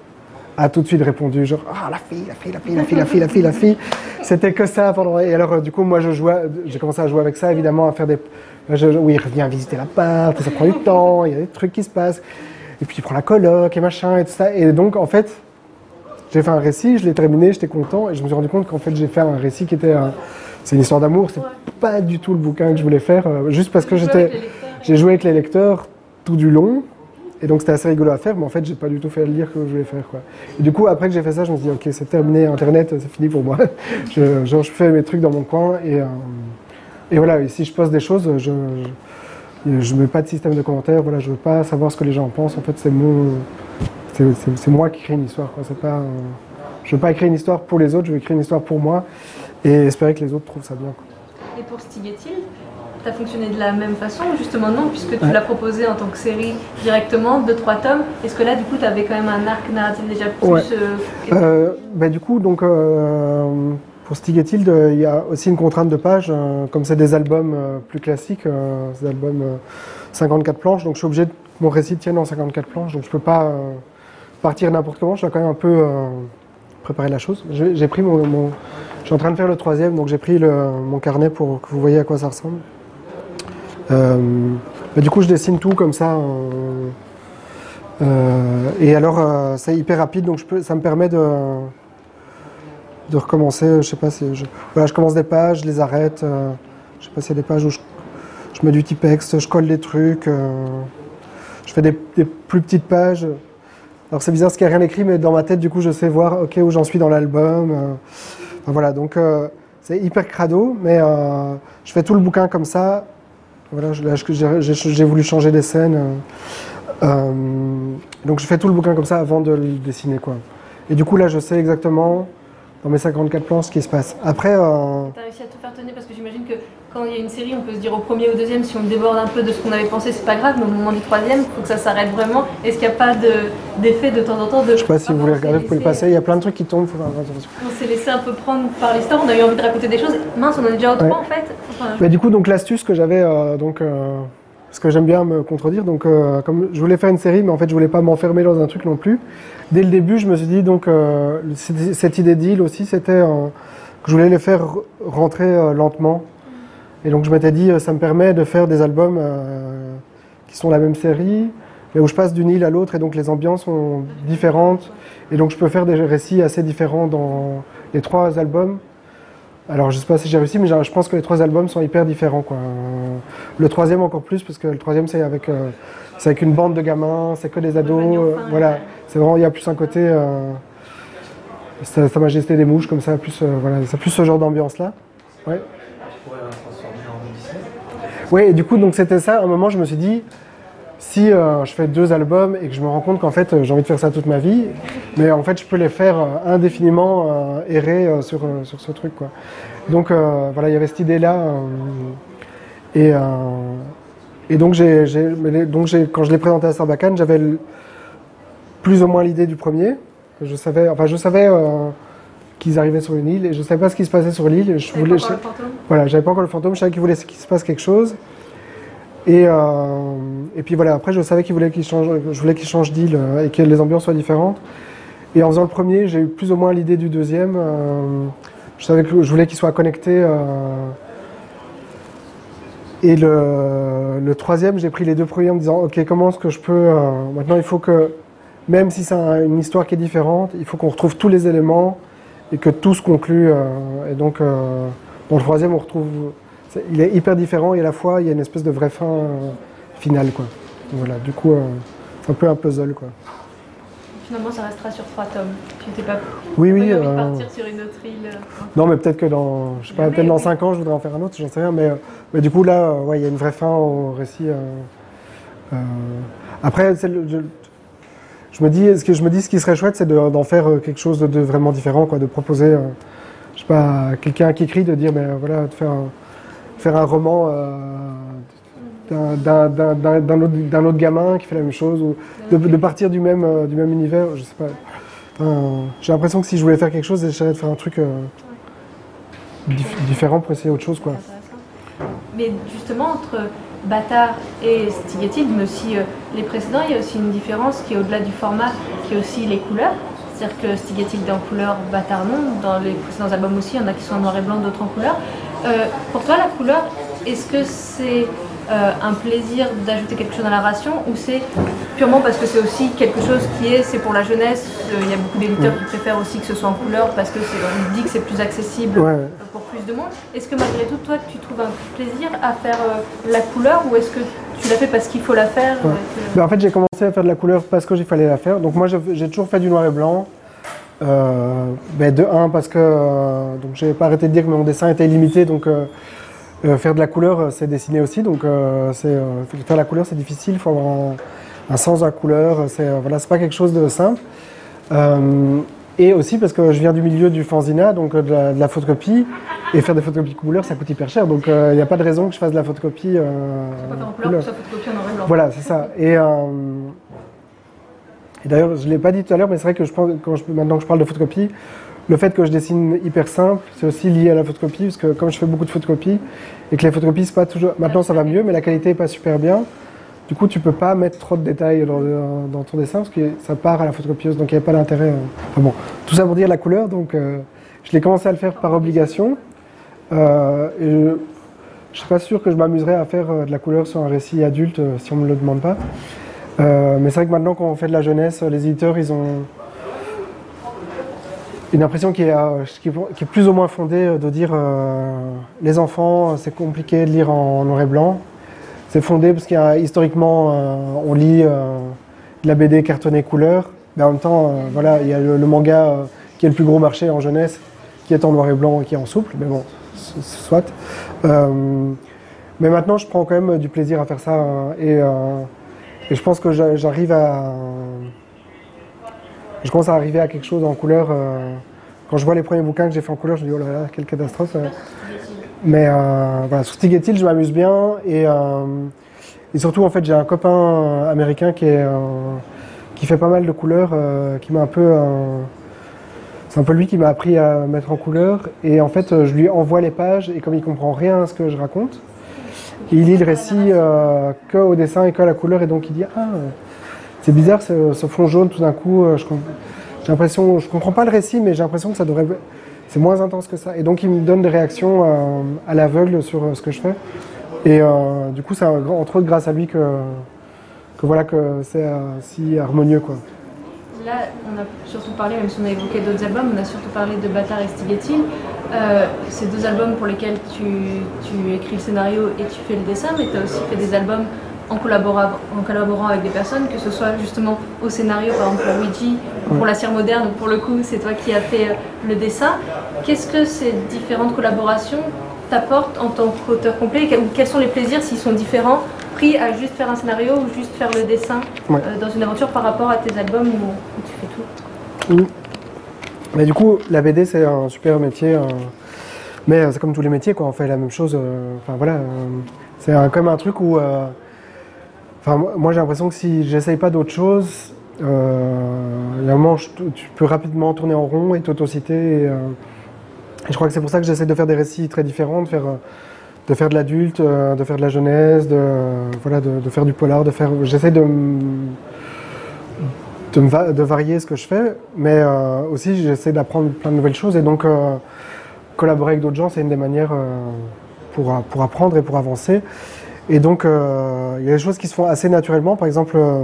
a tout de suite répondu, genre, ah, la fille, la fille, la fille, la fille, la fille, la fille, la fille. C'était que ça pendant. Et alors, euh, du coup, moi, je jouais, j'ai commencé à jouer avec ça, évidemment, à faire des. Je, oui, reviens visiter l'appart, ça prend du temps, il y a des trucs qui se passent. Et puis, tu prends la coloc et machin et tout ça. Et donc, en fait, j'ai fait un récit, je l'ai terminé, j'étais content, et je me suis rendu compte qu'en fait, j'ai fait un récit qui était. un- c'est une histoire d'amour, c'est Ouais. pas du tout le bouquin que je voulais faire, euh, juste parce que j'étais. J'ai joué avec les lecteurs tout du long. Et donc c'était assez rigolo à faire, mais en fait j'ai pas du tout fait le lire que je voulais faire. Quoi. Et du coup après que j'ai fait ça, je me suis dit ok c'est terminé, Internet c'est fini pour moi. je, fais mes trucs dans mon coin et, euh, et voilà, et si je poste des choses, je, je, mets pas de système de commentaires, voilà, je veux pas savoir ce que les gens en pensent. En fait c'est mon, c'est, moi qui crée une histoire. Quoi. C'est pas, je veux pas écrire une histoire pour les autres, je veux écrire une histoire pour moi et espérer que les autres trouvent ça bien. Et pour Stigetil, tu as fonctionné de la même façon ou justement non, puisque tu Ouais. l'as proposé en tant que série directement, deux, trois tomes. Est-ce que là, du coup, tu avais quand même un arc narratif déjà plus. Ouais. euh, Euh, bah, du coup, donc, euh, pour Stig et Tilde, il y a aussi une contrainte de page. comme c'est des albums plus classiques, des albums euh, 54 planches, donc je suis obligé de que mon récit tienne en 54 planches. Donc je peux pas euh, partir n'importe comment. Je dois quand même un peu euh, préparer la chose. J'ai j'ai pris mon, mon- Je suis en train de faire le troisième, donc j'ai pris le- mon carnet pour que vous voyez à quoi ça ressemble. Euh, du coup, je dessine tout comme ça. euh, euh, et alors, c'est hyper rapide, donc ça me permet de, de recommencer. Je sais pas si voilà, je commence des pages, je les arrête. je sais pas s'il y a des pages où je, je mets du typex, je colle des trucs. je fais des, plus petites pages. Alors c'est bizarre parce qu'il n'y a rien écrit, mais dans ma tête, du coup, je sais voir ok où j'en suis dans l'album. voilà, donc c'est hyper crado, mais je fais tout le bouquin comme ça. Voilà, j'ai voulu changer des scènes. euh, euh, donc je fais tout le bouquin comme ça avant de le dessiner quoi. Et du coup là je sais exactement dans mes 54 plans ce qui se passe. Après euh, T'as réussi à te faire tenir parce que j'imagine que quand il y a une série, on peut se dire au premier ou au deuxième, si on déborde un peu de ce qu'on avait pensé, c'est pas grave, mais au moment du troisième, il faut que ça s'arrête vraiment. Est-ce qu'il n'y a pas de- d'effet de, temps en temps de. je sais pas si vous voulez regarder, vous pouvez le passer. Il y a plein de trucs qui tombent. Faut faire attention. On s'est laissé un peu prendre par l'histoire, on a eu envie de raconter des choses. Mince, on en est déjà au. 3 en fait. Enfin, Mais du coup donc l'astuce que j'avais euh, donc euh, parce que j'aime bien me contredire donc euh, comme je voulais faire une série mais en fait je voulais pas m'enfermer dans un truc non plus. Dès le début je me suis dit donc euh, cette, idée d'île aussi c'était euh, que je voulais les faire rentrer euh, lentement. Et donc je m'étais dit, euh, ça me permet de faire des albums euh, qui sont la même série, mais où je passe d'une île à l'autre et donc les ambiances sont différentes. Et donc je peux faire des récits assez différents dans les trois albums. Alors je sais pas si j'ai réussi, mais je pense que les trois albums sont hyper différents. Quoi. Le troisième encore plus, parce que le troisième c'est avec, euh, c'est avec une bande de gamins, c'est que des ados. euh, voilà, c'est vraiment, il y a plus un côté euh, sa, Sa Majesté des mouches, comme ça, plus, euh, voilà, c'est plus ce genre d'ambiance là. Ouais. Et du coup, donc c'était ça. À un moment, je me suis dit, si euh, je fais deux albums et que je me rends compte qu'en fait, euh, j'ai envie de faire ça toute ma vie, mais en fait, je peux les faire euh, indéfiniment errer sur, sur ce truc, quoi. Donc voilà, il y avait cette idée-là. et, et donc, les- donc quand je l'ai présenté à Sarbacane, j'avais plus ou moins l'idée du premier. Je savais, enfin, je savais qu'ils arrivaient sur une île et je savais pas ce qui se passait sur l'île. Je voulais, je- voilà, j'avais pas encore le fantôme, je savais qu'il voulait qu'il se passe quelque chose. Et, euh, et puis voilà, après je savais qu'il voulait qu'il change, je voulais qu'il change d'île euh, et que les ambiances soient différentes. Et en faisant le premier, j'ai eu plus ou moins l'idée du deuxième. euh, je savais que je voulais qu'il soit connecté. euh, et le, le troisième, j'ai pris les deux premiers en me disant, ok, comment est-ce que je peux... euh, maintenant, il faut que, même si c'est un- une histoire qui est différente, il faut qu'on retrouve tous les éléments et que tout se conclue. euh, et donc, euh, dans le troisième, on retrouve... Il est hyper différent et à la fois, il y a une espèce de vraie fin euh, finale, quoi. Voilà, du coup, c'est un peu un puzzle, quoi. Finalement, ça restera sur trois tomes. Tu n'étais pas Oui, oui. de euh, partir sur une autre île. Non, mais peut-être que dans, je sais pas, peut-être dans oui. 5 ans, je voudrais en faire un autre, j'en sais rien. Mais, mais du coup, là, ouais, il y a une vraie fin au récit. euh, euh. Après, c'est le- je, me dis, ce que je me dis, ce qui serait chouette, c'est de- d'en faire euh, quelque chose de, vraiment différent, quoi, de proposer, euh, je sais pas, à quelqu'un qui écrit, de dire, euh, voilà, de faire un, faire un roman euh, d'un- autre, gamin qui fait la même chose, ou de, partir du même, du même univers, je sais pas. J'ai l'impression que si je voulais faire quelque chose, j'essaierais de faire un truc dif- différent pour essayer autre chose, quoi. Mais justement, entre Bâtard et Stigatil, mais aussi euh, les précédents, il y a aussi une différence qui est au-delà du format, qui est aussi les couleurs. C'est-à-dire que Stigatil est en couleur, Bâtard non. Dans les précédents albums aussi, il y en a qui sont en noir et blanc, d'autres en couleur. Euh, pour toi, la couleur, est-ce que c'est euh, un plaisir d'ajouter quelque chose à la narration ou c'est purement parce que c'est aussi quelque chose qui est, c'est pour la jeunesse euh, Il y a beaucoup d'éditeurs qui préfèrent aussi que ce soit en couleur parce que c'est, on dit que c'est plus accessible Ouais. pour plus de monde. Est-ce que malgré tout, toi, tu trouves un plaisir à faire euh, la couleur ou est-ce que tu l'as fait parce qu'il faut la faire Ouais. et que- Ben, en fait, j'ai commencé à faire de la couleur parce que j'ai fallait la faire. Donc moi, j'ai toujours fait du noir et blanc. Ben, de un parce que donc j'ai pas arrêté de dire que mon dessin était limité, donc euh, faire de la couleur, euh, c'est dessiner aussi. Donc euh, euh, faire la couleur, c'est difficile. Il faut avoir un, un sens de la couleur. C'est euh, voilà, c'est pas quelque chose de simple. Et aussi parce que je viens du milieu du fanzina, donc de la, de la photocopie, et faire des photocopies couleur, ça coûte hyper cher. Donc il n'y a pas de raison que je fasse de la photocopie en couleur, ça en voilà, c'est ça. Et, et d'ailleurs, je ne l'ai pas dit tout à l'heure, mais c'est vrai que je pense, quand je, maintenant que je parle de photocopie, le fait que je dessine hyper simple, c'est aussi lié à la photocopie, parce que comme je fais beaucoup de photocopies, et que les photocopies, c'est pas toujours. Maintenant, ça va mieux, mais la qualité n'est pas super bien. Du coup, tu peux pas mettre trop de détails dans, ton dessin, parce que ça part à la photocopieuse, donc il n'y avait pas d'intérêt. euh. Enfin bon, tout ça pour dire la couleur, donc euh, je l'ai commencé à le faire par obligation. Euh, je- je suis pas sûr que je m'amuserais à faire euh, de la couleur sur un récit adulte si on me le demande pas. Mais c'est vrai que maintenant, quand on fait de la jeunesse, les éditeurs, ils ont une impression qui est, euh, qui est- qui est plus ou moins fondée euh, de dire euh, les enfants, c'est compliqué de lire en noir et blanc. C'est fondé parce qu'il y a historiquement, euh, on lit euh, de la BD cartonnée couleur, mais en même temps, voilà, il y a le, le manga qui est le plus gros marché en jeunesse, qui est en noir et blanc et qui est en souple, mais bon, soit. Mais maintenant, je prends quand même du plaisir à faire ça euh, et, et je pense que j'a- j'arrive à. Je commence à arriver à quelque chose en couleur. euh, quand je vois les premiers bouquins que j'ai fait en couleur, je me dis oh là là, quelle catastrophe. euh. Mais euh, voilà, sur je m'amuse bien et, surtout en fait, j'ai un copain américain qui fait pas mal de couleurs, qui m'a un peu. c'est un peu lui qui m'a appris à mettre en couleur et en fait, je lui envoie les pages et comme il comprend rien à ce que je raconte, il lit le récit que au dessin et que à la couleur et donc il dit ah c'est bizarre ce, ce fond jaune tout d'un coup euh, je j'ai l'impression je comprends pas le récit mais j'ai l'impression que ça devrait c'est moins intense que ça. Et donc il me donne des réactions euh, à l'aveugle sur euh, ce que je fais. Et du coup c'est entre autres grâce à lui que que voilà que c'est si harmonieux quoi. Là, on a surtout parlé, même si on a évoqué d'autres albums, on a surtout parlé de Bâtard et Stigetil. C'est deux albums pour lesquels tu, tu, écris le scénario et tu fais le dessin, mais tu as aussi fait des albums en collaborant, en collaborant avec des personnes, que ce soit justement au scénario, par exemple pour Luigi, ou pour la cire moderne, pour le coup c'est toi qui as fait euh, le dessin. Qu'est-ce que ces différentes collaborations t'apportent en tant qu'auteur complet? Quels sont les plaisirs s'ils sont différents pris à juste faire un scénario ou juste faire le dessin euh, dans une aventure par rapport à tes albums où, tu fais tout? Mais du coup, la BD c'est un super métier, mais euh, c'est comme tous les métiers, quoi. on fait la même chose. Enfin voilà, c'est quand même un truc où Enfin, moi, j'ai l'impression que si j'essaye pas d'autre chose, euh, a un moment où tu peux rapidement tourner en rond et t'autociter. Euh, et je crois que c'est pour ça que j'essaie de faire des récits très différents, de faire, euh, de, faire de l'adulte, euh, de faire de la jeunesse, de, voilà, de, faire du polar, de faire. J'essaie de, de, varier ce que je fais, mais aussi j'essaie d'apprendre plein de nouvelles choses et donc collaborer avec d'autres gens, c'est une des manières pour, pour apprendre et pour avancer. Et donc, euh, il y a des choses qui se font assez naturellement. Par exemple, euh,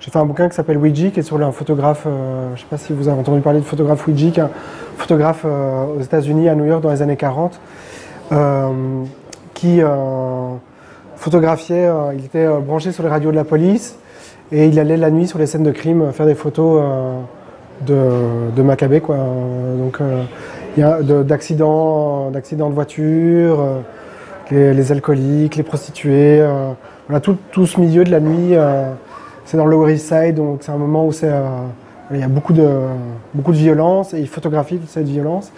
j'ai fait un bouquin qui s'appelle Ouija, qui est sur un photographe, euh, je ne sais pas si vous avez entendu parler de photographe Ouija, qui est un photographe aux États-Unis, à New York, dans les années 40, qui photographiait, il était branché sur les radios de la police, et il allait la nuit sur les scènes de crime faire des photos de, de Maccabée, quoi. Donc, d'accidents, d'accidents de voiture les, alcooliques, les prostituées, euh, tout, ce milieu de la nuit. Euh, c'est dans le Lower East Side, donc c'est un moment où euh, il y a beaucoup de, violence et il photographie toute cette violence.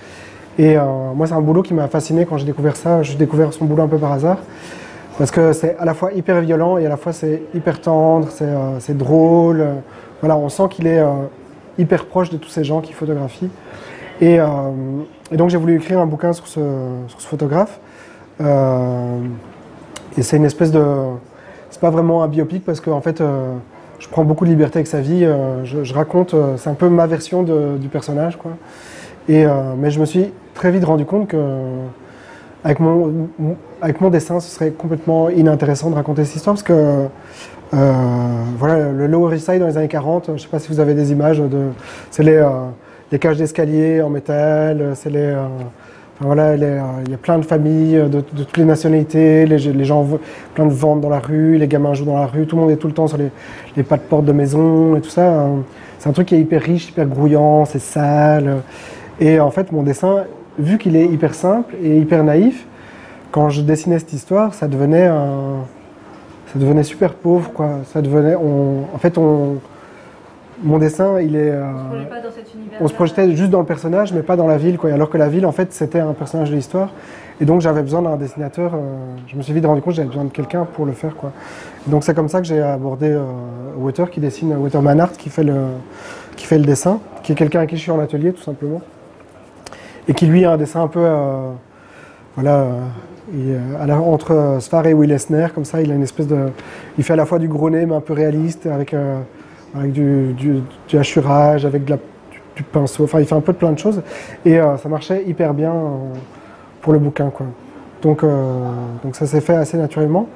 Et moi, c'est un boulot qui m'a fasciné quand j'ai découvert ça. J'ai découvert son boulot un peu par hasard. Parce que c'est à la fois hyper violent et à la fois c'est hyper tendre, c'est drôle. voilà, on sent qu'il est hyper proche de tous ces gens qui photographient. Et, donc j'ai voulu écrire un bouquin sur ce photographe. Euh, et c'est une espèce de. C'est pas vraiment un biopic parce que en fait, euh, je prends beaucoup de liberté avec sa vie. Euh, je, raconte, c'est un peu ma version du personnage, quoi. Et mais je me suis très vite rendu compte que avec mon, avec mon dessin, ce serait complètement inintéressant de raconter cette histoire parce que voilà, le Lower East Side dans les années 40, je ne sais pas si vous avez des images de, c'est les, les cages d'escalier en métal, c'est les, voilà, il y a plein de familles euh, de, toutes les nationalités, les, gens, plein de ventes dans la rue, les gamins jouent dans la rue, tout le monde est tout le temps sur les, pas de porte de maison et tout ça. Hein. C'est un truc qui est hyper riche, hyper grouillant, c'est sale. Et en fait, mon dessin, vu qu'il est hyper simple et hyper naïf, quand je dessinais cette histoire, ça devenait ça devenait super pauvre, quoi. Ça devenait, en fait, on, mon dessin, il est. Euh, on se projetait juste dans le personnage, mais pas dans la ville, quoi. Alors que la ville, en fait, c'était un personnage de l'histoire. Et donc, j'avais besoin d'un dessinateur. Euh, je me suis vite rendu compte que j'avais besoin de quelqu'un pour le faire, quoi. donc, c'est comme ça que j'ai abordé euh, Water, qui dessine Water Manhart, qui fait le, qui fait le dessin, qui est quelqu'un à qui je suis en atelier, tout simplement, et qui lui a un dessin un peu, voilà. entre Sfar et Will Esner, comme ça, il a une espèce de, il fait à la fois du gros nez mais un peu réaliste, avec avec du, du, hachurage, avec du, pinceau. Enfin, il fait un peu de plein de choses. Et euh, ça marchait hyper bien euh, pour le bouquin. Quoi. Donc, euh, donc ça s'est fait assez naturellement.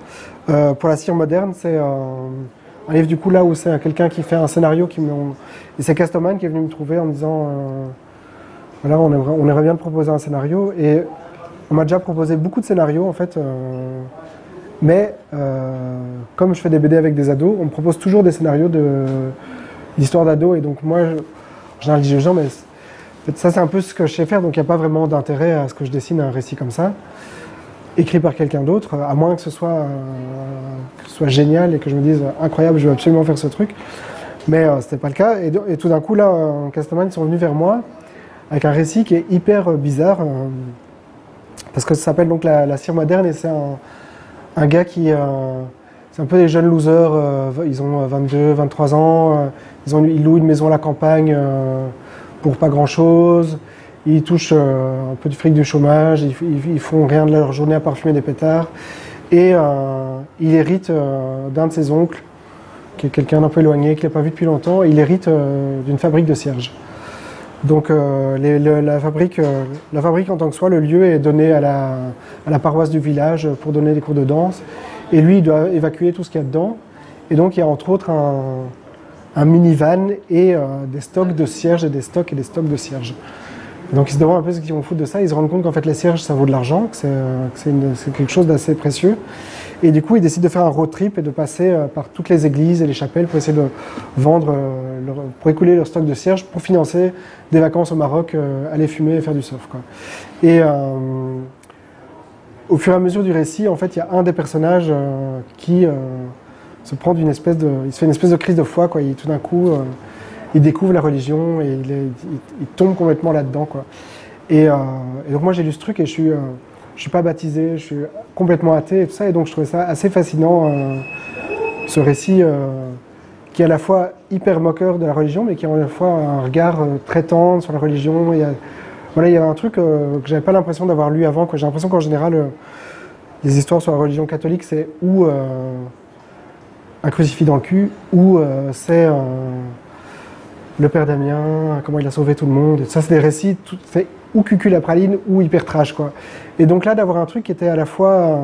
Pour la cire moderne, c'est un livre du coup là où c'est quelqu'un qui fait un scénario. Qui et c'est Castoman qui est venu me trouver en me disant voilà, on aimerait, on aimerait bien te proposer un scénario. Et on m'a déjà proposé beaucoup de scénarios en fait. Mais euh, comme je fais des BD avec des ados, on me propose toujours des scénarios d'histoire d'ados. Et donc moi, je dis aux gens, mais ça c'est un peu ce que je sais faire, donc il n'y a pas vraiment d'intérêt à ce que je dessine un récit comme ça, écrit par quelqu'un d'autre, à moins que ce, soit, euh, génial et que je me dise incroyable, je veux absolument faire ce truc. Mais euh, ce n'était pas le cas. Et, tout d'un coup, là, en Castaman, ils sont venus vers moi avec un récit qui est hyper bizarre, parce que ça s'appelle donc la, la cire moderne et c'est un un gars qui. Euh, c'est un peu des jeunes losers, euh, ils ont 22, 23 ans, euh, ils, louent une maison à la campagne pour pas grand chose, ils touchent un peu du fric du chômage, ils, font rien de leur journée à part fumer des pétards, et il hérite d'un de ses oncles, qui est quelqu'un d'un peu éloigné, qu'il n'a pas vu depuis longtemps, il hérite d'une fabrique de cierges. Donc euh, la, fabrique, euh, la fabrique en tant que soi, le lieu est donné à la, paroisse du village pour donner des cours de danse. Et lui, il doit évacuer tout ce qu'il y a dedans. Et donc il y a entre autres un, minivan et des stocks de cierges et des stocks et des stocks de cierges. Donc ils se demandent un peu ce qu'ils vont foutre de ça. Ils se rendent compte qu'en fait les cierges ça vaut de l'argent, que c'est quelque chose d'assez précieux. Et du coup ils décident de faire un road trip et de passer par toutes les églises et les chapelles pour essayer de vendre, pour écouler leur stock de cierges pour financer des vacances au Maroc, aller fumer et faire du surf. Quoi. Et au fur et à mesure du récit, en fait, il y a un des personnages euh, qui euh, se prend d'une espèce de, il se fait une espèce de crise de foi, quoi. Il, tout d'un coup, euh, il découvre la religion et il, tombe complètement là-dedans, quoi. Et, donc moi j'ai lu ce truc et je suis, je suis pas baptisé, je suis complètement athée et tout ça, et donc je trouvais ça assez fascinant, ce récit qui est à la fois hyper moqueur de la religion, mais qui a à la fois un regard très tendre sur la religion. Et, voilà, il y a un truc euh, que j'avais pas l'impression d'avoir lu avant. J'ai l'impression qu'en général, euh, les histoires sur la religion catholique, c'est ou euh, un crucifix dans le cul, ou c'est le père Damien, comment il a sauvé tout le monde. ça, c'est des récits, c'est ou cucul la praline, ou hyper trash, quoi. Et donc là, d'avoir un truc qui était à la fois.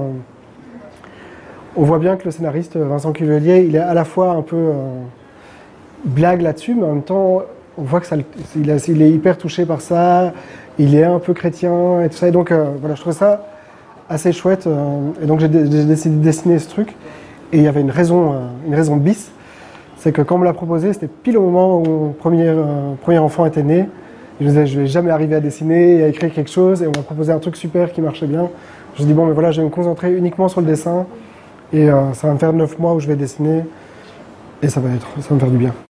on voit bien que le scénariste Vincent Cuvelier, il est à la fois un peu blague là-dessus, mais en même temps on voit que ça, il, est hyper touché par ça, il est un peu chrétien et tout ça. Et donc, euh, voilà, je trouve ça assez chouette. Euh, et donc, j'ai décidé de dessiner ce truc. Et il y avait une raison, euh, une raison bis. C'est que quand on me l'a proposé, c'était pile au moment où mon premier, premier enfant était né. Je me disais, je vais jamais arriver à dessiner et à écrire quelque chose. Et on m'a proposé un truc super qui marchait bien. Je dit, bon, mais voilà, je vais me concentrer uniquement sur le dessin. Et ça va me faire neuf mois où je vais dessiner. Et ça va, être, ça va me faire du bien.